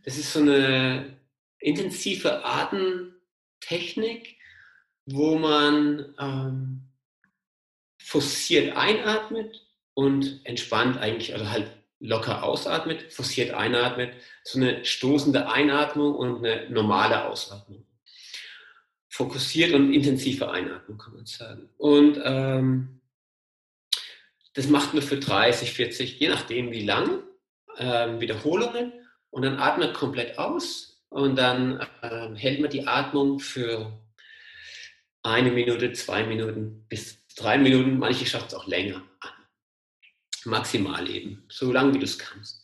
Das ist so eine intensive Atemtechnik, wo man ähm, forciert einatmet und entspannt eigentlich, also halt locker ausatmet, forciert einatmet, so eine stoßende Einatmung und eine normale Ausatmung. Fokussiert und intensive Einatmung, kann man sagen. Und ähm, das macht man für 30, 40, je nachdem wie lang, äh, Wiederholungen und dann atmet komplett aus und dann äh, hält man die Atmung für eine Minute, zwei Minuten bis drei Minuten, manche schaffen es auch länger an. Maximal eben, so lange wie du es kannst.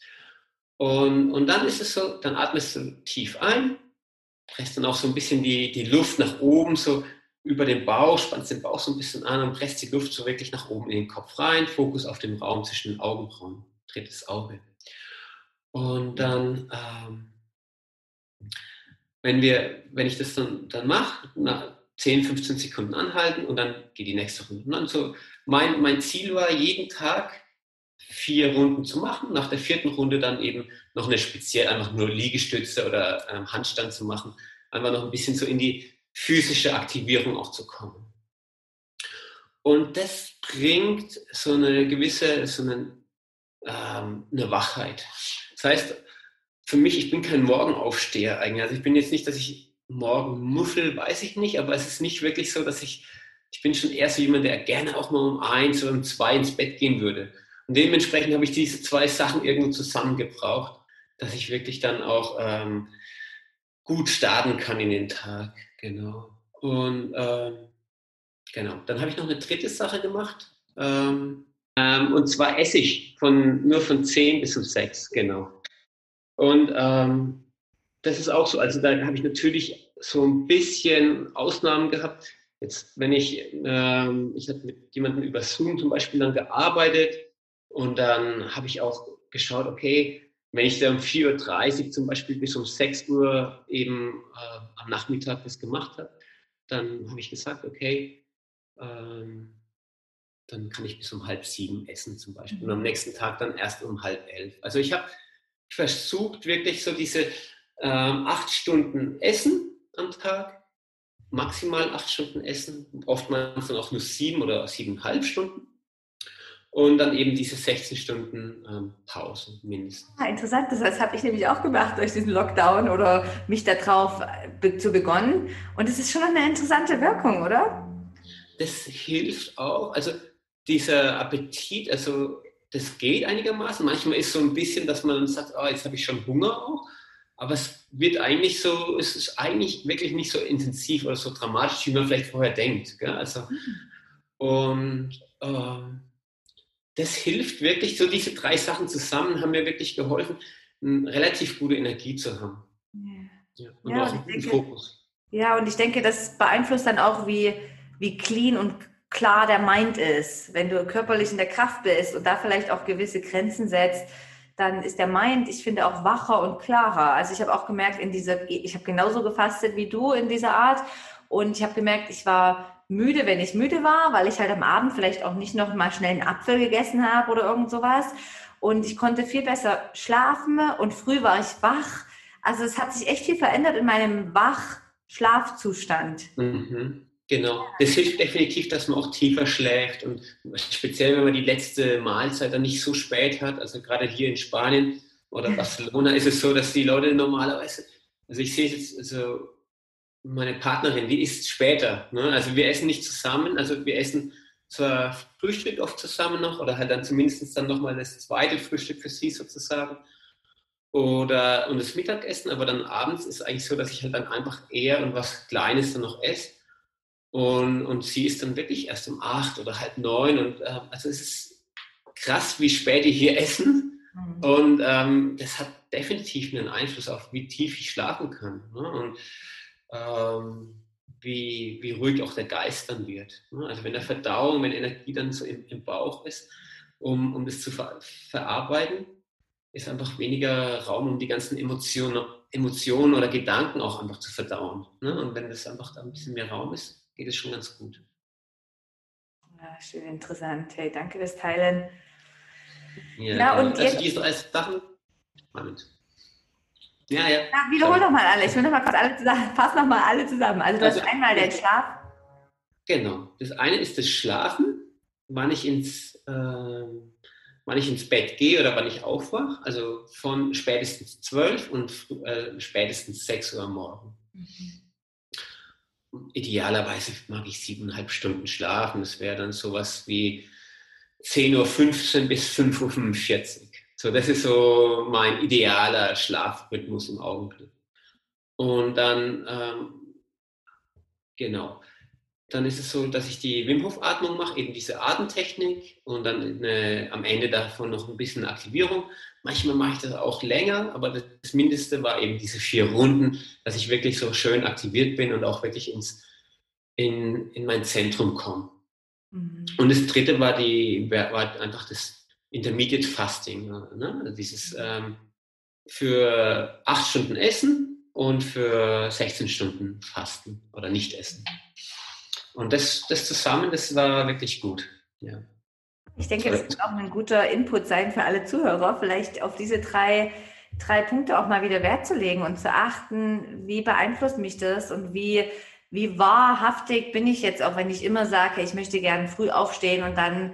Und, und dann ist es so, dann atmest du tief ein, presst dann auch so ein bisschen die, die Luft nach oben, so über den Bauch, spannst den Bauch so ein bisschen an und presst die Luft so wirklich nach oben in den Kopf rein. Fokus auf den Raum zwischen den Augenbrauen, drittes Auge. Und dann, ähm, wenn, wir, wenn ich das dann, dann mache, nach 10, 15 Sekunden anhalten und dann geht die nächste Runde. Und so, mein, mein Ziel war, jeden Tag vier Runden zu machen. Nach der vierten Runde dann eben noch eine speziell einfach nur Liegestütze oder ähm, Handstand zu machen. Einfach noch ein bisschen so in die physische Aktivierung auch zu kommen. Und das bringt so eine gewisse, so eine, ähm, eine Wachheit. Das heißt, für mich, ich bin kein Morgenaufsteher eigentlich. Also ich bin jetzt nicht, dass ich morgen muffel, weiß ich nicht, aber es ist nicht wirklich so, dass ich, ich bin schon eher so jemand, der gerne auch mal um eins oder um zwei ins Bett gehen würde. Und dementsprechend habe ich diese zwei Sachen irgendwo zusammengebraucht, dass ich wirklich dann auch ähm, gut starten kann in den Tag. Genau. Und ähm, genau, dann habe ich noch eine dritte Sache gemacht. Ähm, ähm, und zwar Essig von nur von 10 bis um 6, genau. Und ähm, das ist auch so, also da habe ich natürlich so ein bisschen Ausnahmen gehabt. Jetzt, wenn ich, ähm, ich habe mit jemandem über Zoom zum Beispiel dann gearbeitet und dann habe ich auch geschaut, okay, wenn ich dann um 4.30 Uhr zum Beispiel bis um 6 Uhr eben äh, am Nachmittag das gemacht habe, dann habe ich gesagt, okay, ähm, dann kann ich bis um halb sieben essen zum Beispiel. Und am nächsten Tag dann erst um halb elf. Also ich habe versucht, wirklich so diese ähm, acht Stunden Essen am Tag, maximal acht Stunden Essen, oftmals dann auch nur sieben oder siebeneinhalb Stunden und dann eben diese 16 Stunden ähm, Pause mindestens. Ah, interessant, das habe ich nämlich auch gemacht durch diesen Lockdown oder mich darauf be zu begonnen. Und es ist schon eine interessante Wirkung, oder? Das hilft auch. Also dieser Appetit, also das geht einigermaßen. Manchmal ist so ein bisschen, dass man sagt, oh, jetzt habe ich schon Hunger auch. Aber es wird eigentlich so, es ist eigentlich wirklich nicht so intensiv oder so dramatisch, wie man vielleicht vorher denkt. Gell? Also, und ähm, das hilft wirklich, so diese drei Sachen zusammen haben mir wirklich geholfen, eine relativ gute Energie zu haben. Ja, und ja, auch einen denke, Fokus. Ja, und ich denke, das beeinflusst dann auch, wie, wie clean und klar der Mind ist. Wenn du körperlich in der Kraft bist und da vielleicht auch gewisse Grenzen setzt, dann ist der Mind, ich finde, auch wacher und klarer. Also ich habe auch gemerkt, in dieser, ich habe genauso gefastet wie du in dieser Art. Und ich habe gemerkt, ich war müde, wenn ich müde war, weil ich halt am Abend vielleicht auch nicht noch mal schnell einen Apfel gegessen habe oder irgend sowas. Und ich konnte viel besser schlafen und früh war ich wach. Also es hat sich echt viel verändert in meinem Wach-Schlafzustand. Mhm. Genau. Das hilft definitiv, dass man auch tiefer schläft und speziell, wenn man die letzte Mahlzeit dann nicht so spät hat, also gerade hier in Spanien oder Barcelona ist es so, dass die Leute normalerweise, also ich sehe es jetzt, also meine Partnerin, die isst später. Ne? Also wir essen nicht zusammen, also wir essen zwar Frühstück oft zusammen noch oder halt dann zumindest dann nochmal das zweite Frühstück für sie sozusagen oder und das Mittagessen, aber dann abends ist eigentlich so, dass ich halt dann einfach eher und was Kleines dann noch esse und, und sie ist dann wirklich erst um acht oder halb neun. Und äh, also es ist krass, wie spät die hier essen. Mhm. Und ähm, das hat definitiv einen Einfluss auf, wie tief ich schlafen kann. Ne? Und ähm, wie, wie ruhig auch der Geist dann wird. Ne? Also wenn der Verdauung, wenn Energie dann so im, im Bauch ist, um, um das zu ver verarbeiten, ist einfach weniger Raum, um die ganzen Emotionen, Emotionen oder Gedanken auch einfach zu verdauen. Ne? Und wenn das einfach da ein bisschen mehr Raum ist, geht es schon ganz gut. Ja, schön interessant. Hey, danke fürs Teilen. Ja, ja und also jetzt, diese drei Sachen. Moment. Ja, ja. ja wiederhol doch mal alle. Ich will noch mal kurz alle zusammen. Fass noch mal alle zusammen. Also du also, hast einmal den Schlaf. Genau. Das eine ist das Schlafen, wann ich ins, äh, wann ich ins Bett gehe oder wann ich aufwache. Also von spätestens 12 und äh, spätestens 6 Uhr am Morgen. Mhm idealerweise mag ich siebeneinhalb Stunden schlafen. Das wäre dann sowas wie 10.15 Uhr bis 5.45 Uhr. So, das ist so mein idealer Schlafrhythmus im Augenblick. Und dann, ähm, genau, dann ist es so, dass ich die Wim Hof Atmung mache, eben diese Atemtechnik und dann eine, am Ende davon noch ein bisschen Aktivierung. Manchmal mache ich das auch länger, aber das Mindeste war eben diese vier Runden, dass ich wirklich so schön aktiviert bin und auch wirklich ins, in, in mein Zentrum komme. Mhm. Und das dritte war, die, war einfach das Intermediate Fasting. Ne? Also dieses ähm, für acht Stunden Essen und für 16 Stunden Fasten oder nicht essen. Und das, das zusammen, das war wirklich gut. Ja. Ich denke, das wird auch ein guter Input sein für alle Zuhörer, vielleicht auf diese drei, drei Punkte auch mal wieder Wert zu legen und zu achten, wie beeinflusst mich das und wie, wie wahrhaftig bin ich jetzt, auch wenn ich immer sage, ich möchte gerne früh aufstehen und dann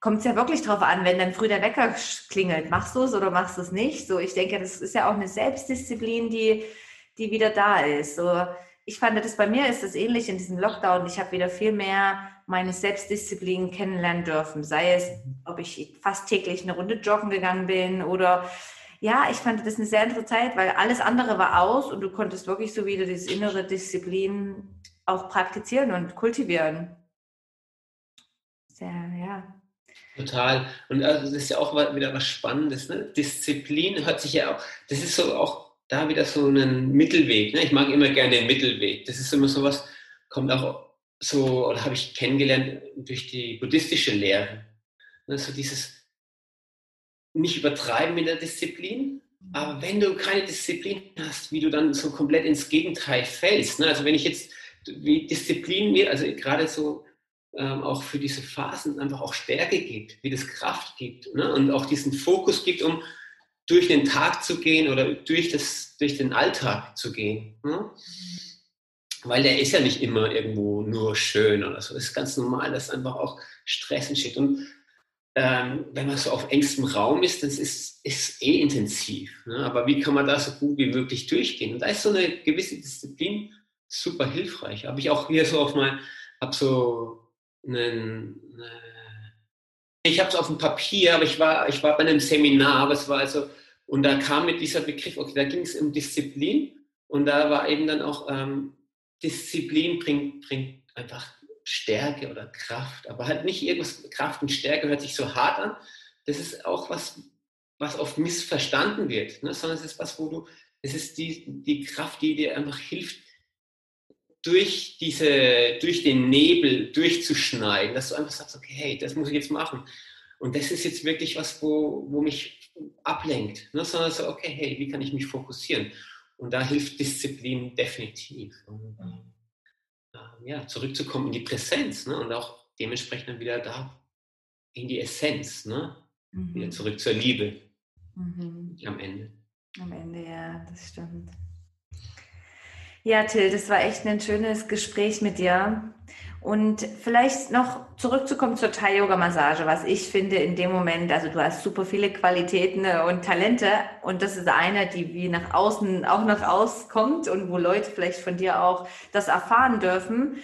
kommt es ja wirklich drauf an, wenn dann früh der Wecker klingelt, machst du es oder machst du es nicht? So, ich denke, das ist ja auch eine Selbstdisziplin, die, die wieder da ist. So, ich fand das bei mir ist das ähnlich in diesem Lockdown. Ich habe wieder viel mehr meine Selbstdisziplin kennenlernen dürfen. Sei es, ob ich fast täglich eine Runde joggen gegangen bin oder ja, ich fand das eine sehr interessante Zeit, weil alles andere war aus und du konntest wirklich so wieder diese innere Disziplin auch praktizieren und kultivieren. Sehr, ja. Total. Und also das ist ja auch wieder was Spannendes. Ne? Disziplin hört sich ja auch, das ist so auch da wieder so einen Mittelweg. Ne? Ich mag immer gerne den Mittelweg. Das ist immer so was, kommt auch so, oder habe ich kennengelernt durch die buddhistische Lehre. Ne? So dieses nicht übertreiben mit der Disziplin, aber wenn du keine Disziplin hast, wie du dann so komplett ins Gegenteil fällst. Ne? Also wenn ich jetzt, wie Disziplin mir, also gerade so ähm, auch für diese Phasen einfach auch Stärke gibt, wie das Kraft gibt ne? und auch diesen Fokus gibt, um durch den Tag zu gehen oder durch, das, durch den Alltag zu gehen. Ne? Weil der ist ja nicht immer irgendwo nur schön oder so. Es ist ganz normal, dass einfach auch Stress entsteht. Und ähm, wenn man so auf engstem Raum ist, das ist es eh intensiv. Ne? Aber wie kann man da so gut wie möglich durchgehen? Und da ist so eine gewisse Disziplin super hilfreich. Habe ich auch hier so auf mein, habe so einen, ich habe es auf dem Papier, aber ich war, ich war bei einem Seminar, aber es war also und da kam mit dieser Begriff, okay, da ging es um Disziplin und da war eben dann auch, ähm, Disziplin bringt, bringt einfach Stärke oder Kraft, aber halt nicht irgendwas, Kraft und Stärke hört sich so hart an. Das ist auch was, was oft missverstanden wird, ne? sondern es ist was, wo du, es ist die, die Kraft, die dir einfach hilft, durch diese, durch den Nebel durchzuschneiden, dass du einfach sagst, okay, hey, das muss ich jetzt machen. Und das ist jetzt wirklich was, wo, wo mich ablenkt, ne? sondern so, okay, hey, wie kann ich mich fokussieren? Und da hilft Disziplin definitiv. Und, äh, ja, zurückzukommen in die Präsenz ne? und auch dementsprechend dann wieder da in die Essenz, ne? Mhm. wieder zurück zur Liebe mhm. am Ende. Am Ende, ja, das stimmt. Ja, Till, das war echt ein schönes Gespräch mit dir. Und vielleicht noch zurückzukommen zur Thai-Yoga-Massage, was ich finde in dem Moment, also du hast super viele Qualitäten äh, und Talente und das ist eine, die wie nach außen auch nach auskommt und wo Leute vielleicht von dir auch das erfahren dürfen.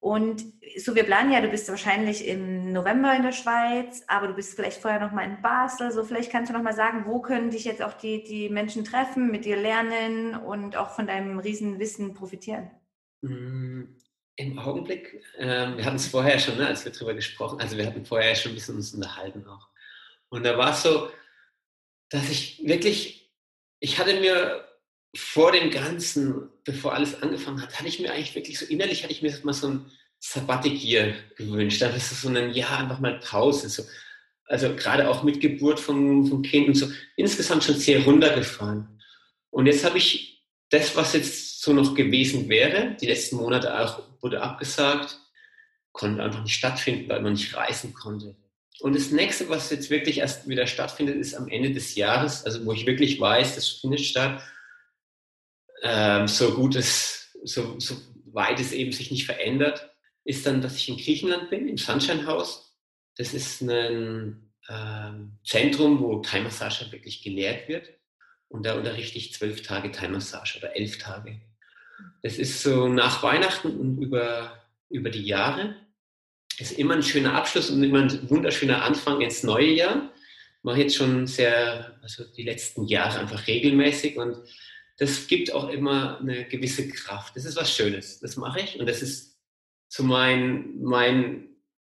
Und so, wir planen ja, du bist wahrscheinlich im November in der Schweiz, aber du bist vielleicht vorher noch mal in Basel. So, vielleicht kannst du noch mal sagen, wo können dich jetzt auch die, die Menschen treffen, mit dir lernen und auch von deinem Riesenwissen profitieren? Im Augenblick, äh, wir hatten es vorher schon, ne, als wir darüber gesprochen, also wir hatten vorher schon ein bisschen uns unterhalten auch. Und da war es so, dass ich wirklich, ich hatte mir vor dem Ganzen, bevor alles angefangen hat, hatte ich mir eigentlich wirklich so innerlich, hatte ich mir mal so ein Sabbatic Year gewünscht. Da ist so ein Jahr einfach mal Pause. So. Also gerade auch mit Geburt vom, vom Kind und so. Insgesamt schon sehr runtergefahren. Und jetzt habe ich das, was jetzt so noch gewesen wäre, die letzten Monate auch wurde abgesagt, konnte einfach nicht stattfinden, weil man nicht reisen konnte. Und das nächste, was jetzt wirklich erst wieder stattfindet, ist am Ende des Jahres, also wo ich wirklich weiß, das findet statt ähm, so gut es, so, so weit es eben sich nicht verändert, ist dann, dass ich in Griechenland bin, im Sunshine House. Das ist ein ähm, Zentrum, wo Thai-Massage wirklich gelehrt wird. Und da unterrichte ich zwölf Tage Thai-Massage oder elf Tage. Das ist so nach Weihnachten und über, über die Jahre. Ist immer ein schöner Abschluss und immer ein wunderschöner Anfang ins neue Jahr. Mache jetzt schon sehr, also die letzten Jahre einfach regelmäßig und das gibt auch immer eine gewisse Kraft. Das ist was Schönes. Das mache ich und das ist so mein, mein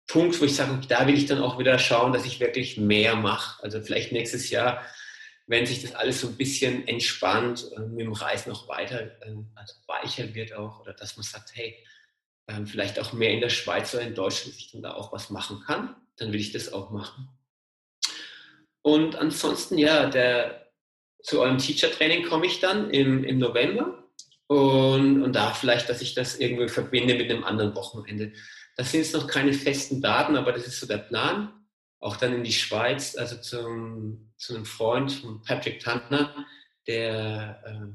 Punkt, wo ich sage, da will ich dann auch wieder schauen, dass ich wirklich mehr mache. Also vielleicht nächstes Jahr, wenn sich das alles so ein bisschen entspannt, äh, mit dem Reisen noch weiter, äh, also weicher wird auch, oder dass man sagt, hey, äh, vielleicht auch mehr in der Schweiz oder in Deutschland, dass ich dann da auch was machen kann, dann will ich das auch machen. Und ansonsten, ja, der, zu eurem Teacher-Training komme ich dann im, im November und, und da vielleicht, dass ich das irgendwie verbinde mit einem anderen Wochenende. Das sind jetzt noch keine festen Daten, aber das ist so der Plan. Auch dann in die Schweiz, also zum, zu einem Freund von Patrick Tantner, der, äh,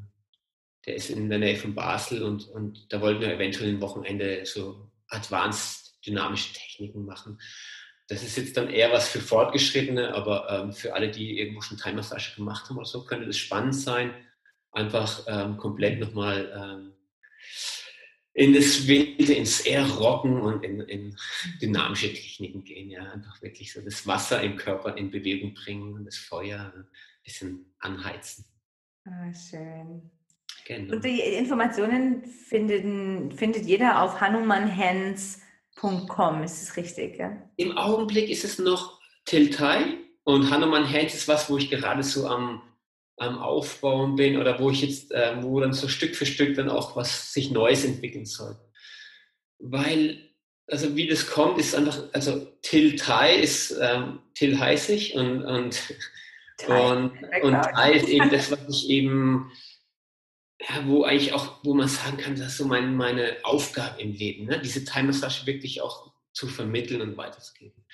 der ist in der Nähe von Basel und, und da wollten wir eventuell ein Wochenende so advanced dynamische Techniken machen. Das ist jetzt dann eher was für Fortgeschrittene, aber ähm, für alle, die irgendwo schon Thai-Massage gemacht haben oder so, könnte das spannend sein. Einfach ähm, komplett nochmal ähm, in das Wilde, ins eher Rocken und in, in, dynamische Techniken gehen. Ja, einfach wirklich so das Wasser im Körper in Bewegung bringen und das Feuer ein bisschen anheizen. Ah, schön. Genau. Und die Informationen findet, findet jeder auf Hanuman Hands Com, ist es richtig? Ja? Im Augenblick ist es noch Tiltai und Hanuman Hands ist was, wo ich gerade so am, am Aufbauen bin oder wo ich jetzt, äh, wo dann so Stück für Stück dann auch was sich Neues entwickeln soll. Weil, also wie das kommt, ist einfach, also Tiltai ist, ähm, Till heiß ich und, und, und, und Tai ist eben das, was ich eben ja, wo eigentlich auch, wo man sagen kann, das ist so mein, meine Aufgabe im Leben, ne? diese Time-Massage wirklich auch zu vermitteln und weiterzugeben.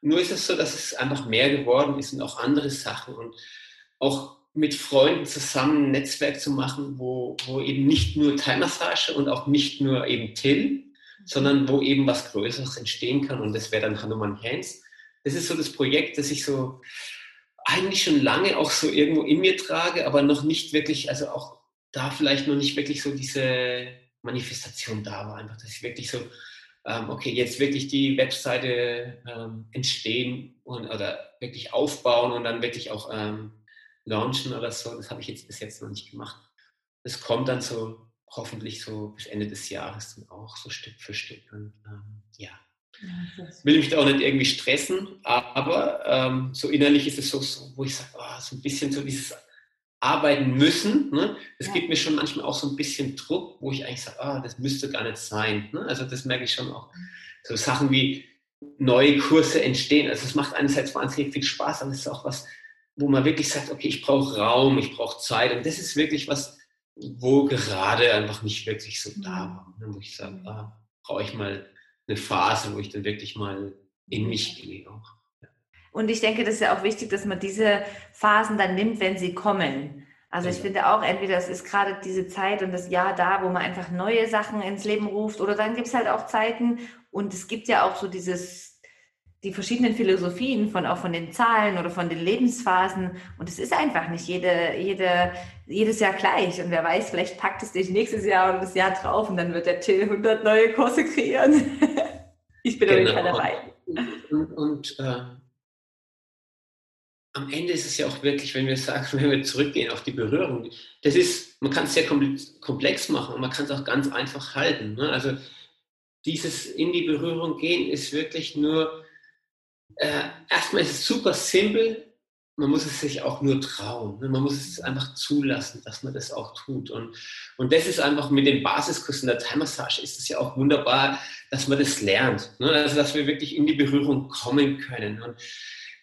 Nur ist es so, dass es einfach mehr geworden ist und auch andere Sachen und auch mit Freunden zusammen ein Netzwerk zu machen, wo, wo eben nicht nur Time-Massage und auch nicht nur eben Till, sondern wo eben was Größeres entstehen kann und das wäre dann Hanuman Hands. Das ist so das Projekt, das ich so eigentlich schon lange auch so irgendwo in mir trage, aber noch nicht wirklich, also auch da vielleicht noch nicht wirklich so diese Manifestation da war. Einfach, dass ich wirklich so, ähm, okay, jetzt wirklich die Webseite ähm, entstehen und, oder wirklich aufbauen und dann wirklich auch ähm, launchen oder so. Das habe ich jetzt bis jetzt noch nicht gemacht. Das kommt dann so hoffentlich so bis Ende des Jahres dann auch so Stück für Stück. Und, ähm, ja. ja Will mich da auch nicht irgendwie stressen, aber ähm, so innerlich ist es so, so wo ich sage, oh, so ein bisschen so dieses arbeiten müssen. Ne? Das ja. gibt mir schon manchmal auch so ein bisschen Druck, wo ich eigentlich sage, ah, das müsste gar nicht sein. Ne? Also das merke ich schon auch. So Sachen wie neue Kurse entstehen. Also es macht einerseits wahnsinnig viel Spaß, aber es ist auch was, wo man wirklich sagt, okay, ich brauche Raum, ich brauche Zeit. Und das ist wirklich was, wo gerade einfach nicht wirklich so da mhm. war. Ne? Wo ich sage, da ah, brauche ich mal eine Phase, wo ich dann wirklich mal in mhm. mich gehe auch. Und ich denke, das ist ja auch wichtig, dass man diese Phasen dann nimmt, wenn sie kommen. Also ich finde auch, entweder es ist gerade diese Zeit und das Jahr da, wo man einfach neue Sachen ins Leben ruft, oder dann gibt es halt auch Zeiten und es gibt ja auch so dieses, die verschiedenen Philosophien von auch von den Zahlen oder von den Lebensphasen und es ist einfach nicht jede, jede, jedes Jahr gleich und wer weiß, vielleicht packt es dich nächstes Jahr oder das Jahr drauf und dann wird der Till 100 neue Kurse kreieren. ich bin genau. dabei. Und, und äh am Ende ist es ja auch wirklich, wenn wir sagen, wenn wir zurückgehen auf die Berührung, das ist, man kann es sehr komplex machen und man kann es auch ganz einfach halten. Ne? Also dieses in die Berührung gehen ist wirklich nur, äh, erstmal ist es super simpel, man muss es sich auch nur trauen. Ne? Man muss es einfach zulassen, dass man das auch tut. Und, und das ist einfach mit den Basiskursen der Thai-Massage ist es ja auch wunderbar, dass man das lernt. Ne? Also dass wir wirklich in die Berührung kommen können. Und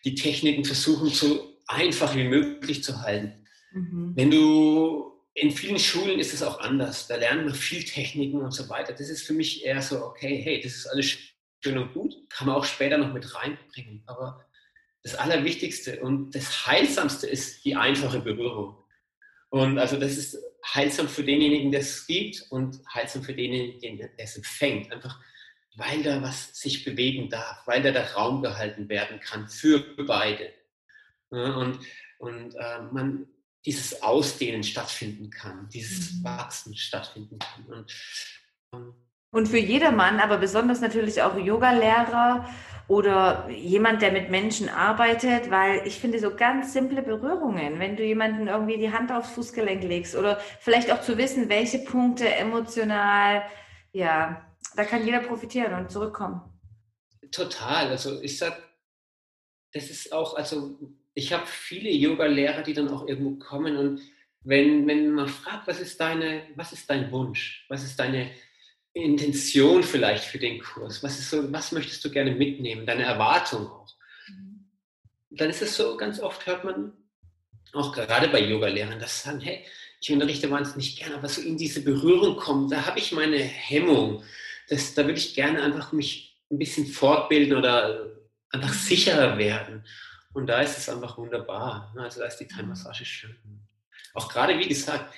die Techniken versuchen, so einfach wie möglich zu halten. Mhm. Wenn du in vielen Schulen ist es auch anders. Da lernen wir viel Techniken und so weiter. Das ist für mich eher so, okay, hey, das ist alles schön und gut, kann man auch später noch mit reinbringen. Aber das Allerwichtigste und das Heilsamste ist die einfache Berührung. Und also das ist heilsam für denjenigen, der es gibt und heilsam für denjenigen, der es empfängt. Einfach weil da was sich bewegen darf, weil da der Raum gehalten werden kann für beide. und und äh, man dieses Ausdehnen stattfinden kann, dieses mhm. Wachsen stattfinden kann. Und, ähm, und für jedermann, aber besonders natürlich auch Yogalehrer oder jemand, der mit Menschen arbeitet, weil ich finde so ganz simple Berührungen, wenn du jemanden irgendwie die Hand aufs Fußgelenk legst oder vielleicht auch zu wissen, welche Punkte emotional ja, da kann jeder profitieren und zurückkommen. Total. Also ich sag, das ist auch, also ich habe viele Yoga-Lehrer, die dann auch irgendwo kommen und wenn, wenn man fragt, was ist deine, was ist dein Wunsch, was ist deine Intention vielleicht für den Kurs, was ist so, was möchtest du gerne mitnehmen, deine Erwartung auch, mhm. dann ist es so, ganz oft hört man auch gerade bei Yoga-Lehrern, dass sie sagen, hey, ich unterrichte wahnsinnig gerne, aber so in diese Berührung kommen, da habe ich meine Hemmung das, da würde ich gerne einfach mich ein bisschen fortbilden oder einfach mhm. sicherer werden. Und da ist es einfach wunderbar. Also da ist die Time-Massage schön. Auch gerade, wie gesagt,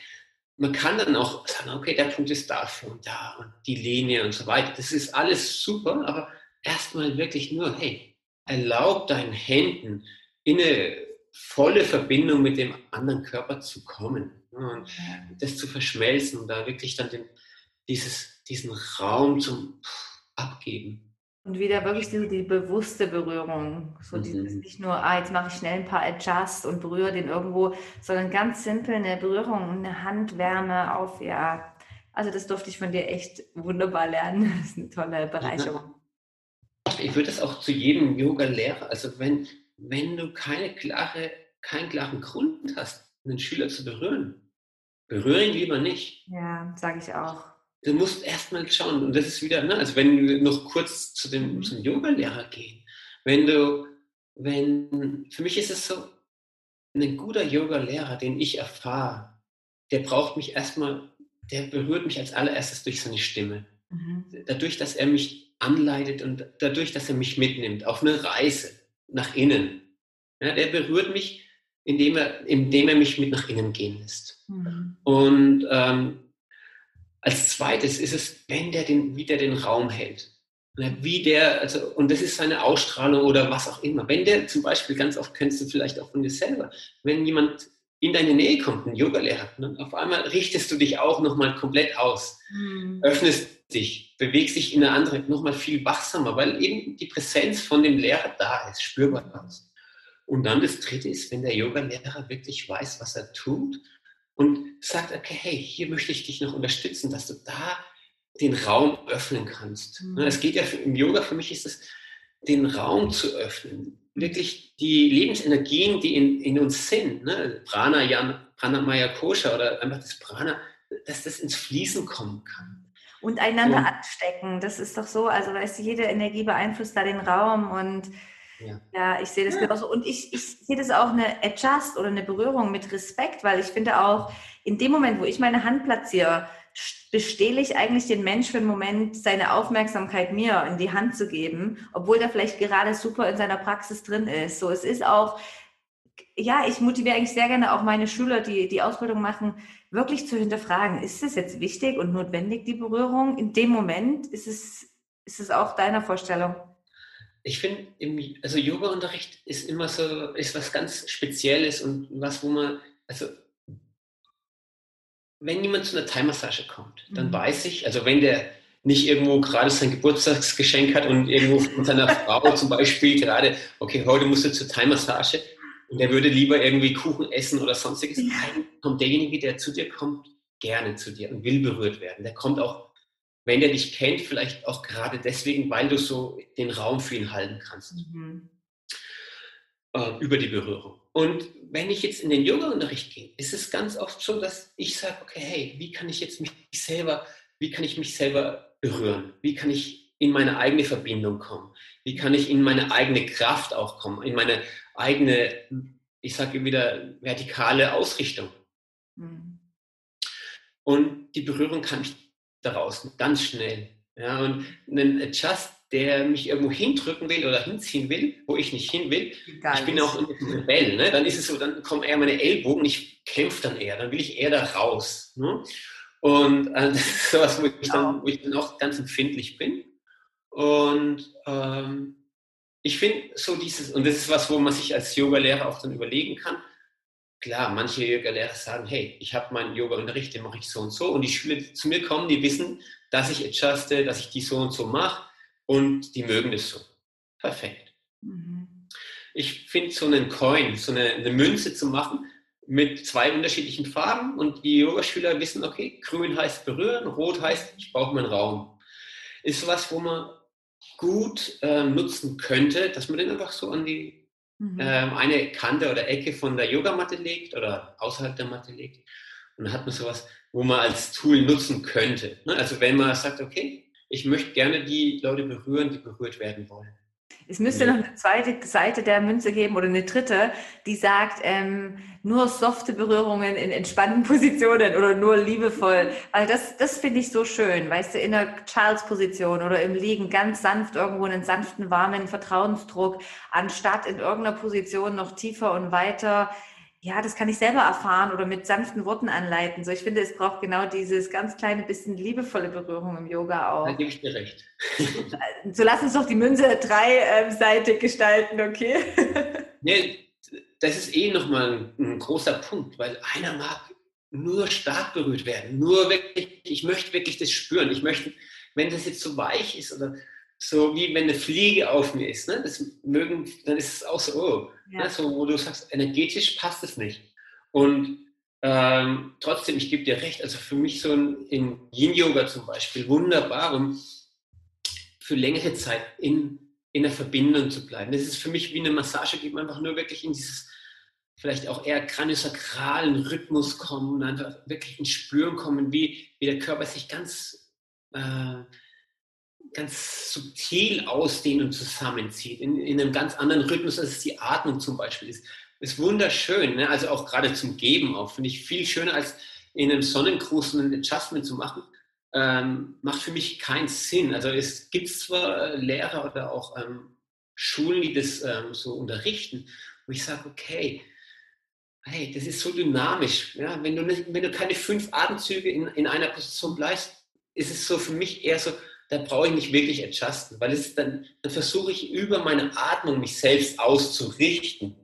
man kann dann auch sagen, okay, der Punkt ist dafür und da und die Linie und so weiter. Das ist alles super, aber erstmal wirklich nur, hey, erlaub deinen Händen in eine volle Verbindung mit dem anderen Körper zu kommen und das zu verschmelzen und da wirklich dann den, dieses, diesen Raum zum Abgeben. Und wieder wirklich die, die bewusste Berührung. So mhm. dieses nicht nur, ah, jetzt mache ich schnell ein paar Adjust und berühre den irgendwo, sondern ganz simpel eine Berührung, eine Handwärme auf, ja. Also das durfte ich von dir echt wunderbar lernen. Das ist eine tolle Bereicherung. Ich würde das auch zu jedem Yoga-Lehrer, also wenn, wenn du keine klare, keinen klaren Grund hast, einen Schüler zu berühren, berühre ihn lieber nicht. Ja, sage ich auch du musst erstmal schauen, und das ist wieder, ne, also wenn wir noch kurz zu dem, zum Yoga-Lehrer gehen, wenn du, wenn, für mich ist es so, ein guter Yoga-Lehrer, den ich erfahre, der braucht mich erstmal, der berührt mich als allererstes durch seine Stimme. Mhm. Dadurch, dass er mich anleitet und dadurch, dass er mich mitnimmt auf eine Reise nach innen. Ja, der berührt mich, indem er, indem er mich mit nach innen gehen lässt. Mhm. Und ähm, als zweites ist es, wenn der den, wie der den Raum hält. Wie der, also, und das ist seine Ausstrahlung oder was auch immer. Wenn der zum Beispiel, ganz oft kennst du vielleicht auch von dir selber, wenn jemand in deine Nähe kommt, ein Yogalehrer, ne, auf einmal richtest du dich auch nochmal komplett aus, mhm. öffnest dich, bewegst dich in eine andere, nochmal viel wachsamer, weil eben die Präsenz von dem Lehrer da ist, spürbar ist. Und dann das dritte ist, wenn der Yogalehrer wirklich weiß, was er tut und sagt, okay, hey, hier möchte ich dich noch unterstützen, dass du da den Raum öffnen kannst. Mhm. Es geht ja für, im Yoga, für mich ist es, den Raum zu öffnen. Wirklich die Lebensenergien, die in, in uns sind, ne? Prana, Jan, Prana Maya Kosha oder einfach das Prana, dass das ins Fließen kommen kann. Und einander und, anstecken, das ist doch so, also weißt du, jede Energie beeinflusst da den Raum und ja, ja ich sehe das ja. genauso. Und ich, ich sehe das auch eine Adjust oder eine Berührung mit Respekt, weil ich finde auch, in dem Moment, wo ich meine Hand platziere, bestehle ich eigentlich den Mensch für einen Moment, seine Aufmerksamkeit mir in die Hand zu geben, obwohl der vielleicht gerade super in seiner Praxis drin ist. So, es ist auch, ja, ich motiviere eigentlich sehr gerne auch meine Schüler, die die Ausbildung machen, wirklich zu hinterfragen, ist es jetzt wichtig und notwendig, die Berührung? In dem Moment ist es, ist es auch deiner Vorstellung? Ich finde, also Yoga-Unterricht ist immer so, ist was ganz Spezielles und was, wo man, also wenn jemand zu einer Thai-Massage kommt, dann mhm. weiß ich, also wenn der nicht irgendwo gerade sein Geburtstagsgeschenk hat und irgendwo von seiner Frau zum Beispiel gerade, okay, heute musst du zur Thai-Massage und der würde lieber irgendwie Kuchen essen oder sonstiges, ja. kommt derjenige, der zu dir kommt, gerne zu dir und will berührt werden. Der kommt auch, wenn der dich kennt, vielleicht auch gerade deswegen, weil du so den Raum für ihn halten kannst. Mhm. Äh, über die Berührung. Und wenn ich jetzt in den Yoga-Unterricht gehe, ist es ganz oft so, dass ich sage, okay, hey, wie kann ich jetzt mich selber, wie kann ich mich selber berühren? Wie kann ich in meine eigene Verbindung kommen? Wie kann ich in meine eigene Kraft auch kommen? In meine eigene, ich sage wieder, vertikale Ausrichtung? Mhm. Und die Berührung kann ich daraus ganz schnell. Ja, und ein Adjust der mich irgendwo hindrücken will oder hinziehen will, wo ich nicht hin will. Gar ich bin auch immer ein Rebell. Ne? Dann ist es so, dann kommen eher meine Ellbogen, ich kämpfe dann eher, dann will ich eher da raus. Ne? Und das ist sowas, wo ich, dann, wo ich dann auch ganz empfindlich bin. Und ähm, ich finde so dieses, und das ist was, wo man sich als Yoga-Lehrer auch dann überlegen kann. Klar, manche Yoga-Lehrer sagen, hey, ich habe meinen Yoga-Unterricht, den mache ich so und so. Und die Schüler, die zu mir kommen, die wissen, dass ich adjuste, dass ich die so und so mache und die mögen das so. Perfekt. Mhm. Ich finde so einen Coin, so eine, eine, Münze zu machen mit zwei unterschiedlichen Farben und die Yogaschüler wissen, okay, grün heißt berühren, rot heißt, ich brauche meinen Raum. Ist was, wo man gut äh, nutzen könnte, dass man den einfach so an die mhm. ähm, eine Kante oder Ecke von der Yogamatte legt oder außerhalb der Matte legt. Und dann hat man sowas, wo man als Tool nutzen könnte. Ne? Also wenn man sagt, okay, ich möchte gerne die Leute berühren, die berührt werden wollen. Es müsste ja. noch eine zweite Seite der Münze geben oder eine dritte, die sagt, ähm, nur softe Berührungen in entspannten Positionen oder nur liebevoll. Weil das, das finde ich so schön, weißt du, in der Charles-Position oder im Liegen ganz sanft irgendwo einen sanften, warmen Vertrauensdruck, anstatt in irgendeiner Position noch tiefer und weiter ja, das kann ich selber erfahren oder mit sanften Worten anleiten. So, ich finde, es braucht genau dieses ganz kleine bisschen liebevolle Berührung im Yoga auch. Da gebe ich dir recht. so lass uns doch die Münze dreiseitig gestalten, okay? nee, das ist eh nochmal ein, ein großer Punkt, weil einer mag nur stark berührt werden, nur wirklich, ich möchte wirklich das spüren. Ich möchte, wenn das jetzt so weich ist oder so wie wenn eine Fliege auf mir ist. Ne? Das mögen, dann ist es auch so, oh, ja. ne? so, wo du sagst, energetisch passt es nicht. Und ähm, trotzdem, ich gebe dir recht, also für mich so ein, in Yin-Yoga zum Beispiel wunderbar, um für längere Zeit in, in der Verbindung zu bleiben. Das ist für mich wie eine Massage, die man einfach nur wirklich in dieses vielleicht auch eher kraniosakralen Rhythmus kommen, einfach wirklich ins Spüren kommen, wie, wie der Körper sich ganz äh, ganz subtil ausdehnt und zusammenzieht, in, in einem ganz anderen Rhythmus, als es die Atmung zum Beispiel ist. Ist wunderschön, ne? also auch gerade zum Geben auch, finde ich viel schöner als in einem Sonnengruß ein Adjustment zu machen. Ähm, macht für mich keinen Sinn. Also es gibt zwar Lehrer oder auch ähm, Schulen, die das ähm, so unterrichten, wo ich sage, okay, hey, das ist so dynamisch. Ja? Wenn, du nicht, wenn du keine fünf Atemzüge in, in einer Position bleibst, ist es so für mich eher so, da brauche ich nicht wirklich adjusten, weil es dann, dann versuche ich über meine Atmung mich selbst auszurichten.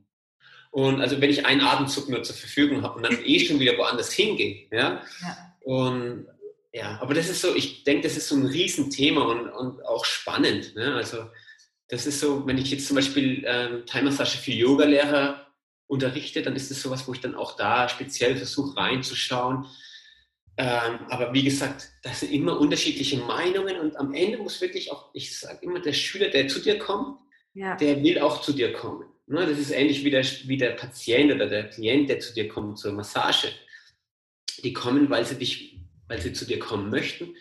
Und also wenn ich einen Atemzug nur zur Verfügung habe und dann eh schon wieder woanders hingehe, ja? ja. Und ja, aber das ist so, ich denke, das ist so ein Riesenthema und, und auch spannend. Ne? Also das ist so, wenn ich jetzt zum Beispiel ähm, Thai-Massage für Yoga-Lehrer unterrichte, dann ist das sowas, wo ich dann auch da speziell versuche reinzuschauen, ähm, aber wie gesagt, das sind immer unterschiedliche Meinungen und am Ende muss wirklich auch, ich sage immer, der Schüler, der zu dir kommt, ja. der will auch zu dir kommen. Ne? Das ist ähnlich wie der, wie der Patient oder der Klient, der zu dir kommt zur Massage. Die kommen, weil sie, dich, weil sie zu dir kommen möchten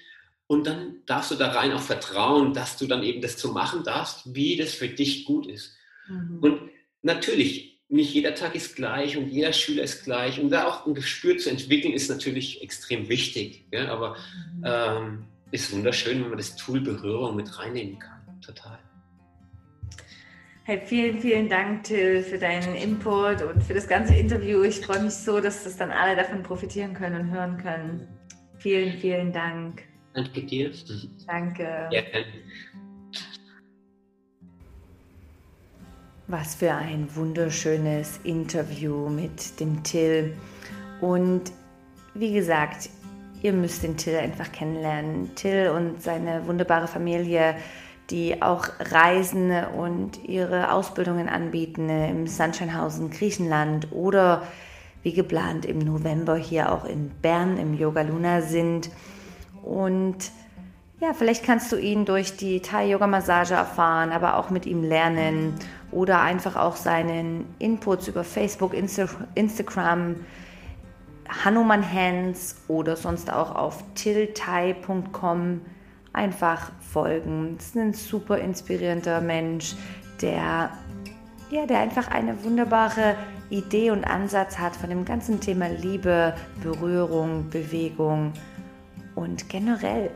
Und dann darfst du da rein auch vertrauen, dass du dann eben das so machen darfst, wie das für dich gut ist. Mhm. Und natürlich, nicht jeder Tag ist gleich und jeder Schüler ist gleich. Und da auch ein Gespür zu entwickeln, ist natürlich extrem wichtig. Ja? Aber mhm. ähm, ist wunderschön, wenn man das Tool Berührung mit reinnehmen kann. Total. Hey, vielen, vielen Dank, Till, für deinen Input und für das ganze Interview. Ich freue mich so, dass das dann alle davon profitieren können und hören können. Vielen, vielen Dank. Danke dir. Danke. Ja. Was für ein wunderschönes Interview mit dem Till. Und wie gesagt, ihr müsst den Till einfach kennenlernen. Till und seine wunderbare Familie, die auch Reisen und ihre Ausbildungen anbieten im Sunshinehausen, Griechenland oder wie geplant im November hier auch in Bern im Yoga Luna sind. Und ja, vielleicht kannst du ihn durch die Thai-Yoga-Massage erfahren, aber auch mit ihm lernen oder einfach auch seinen Inputs über Facebook, Insta Instagram, Hanuman Hands oder sonst auch auf tilthai.com einfach folgen. Das ist ein super inspirierender Mensch, der, ja, der einfach eine wunderbare Idee und Ansatz hat von dem ganzen Thema Liebe, Berührung, Bewegung und generell.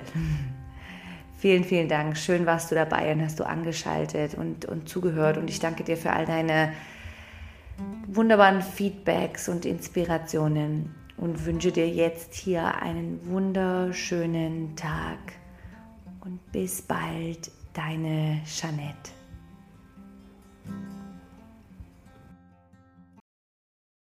Vielen, vielen Dank. Schön warst du dabei und hast du angeschaltet und, und zugehört. Und ich danke dir für all deine wunderbaren Feedbacks und Inspirationen und wünsche dir jetzt hier einen wunderschönen Tag. Und bis bald, deine Jeanette.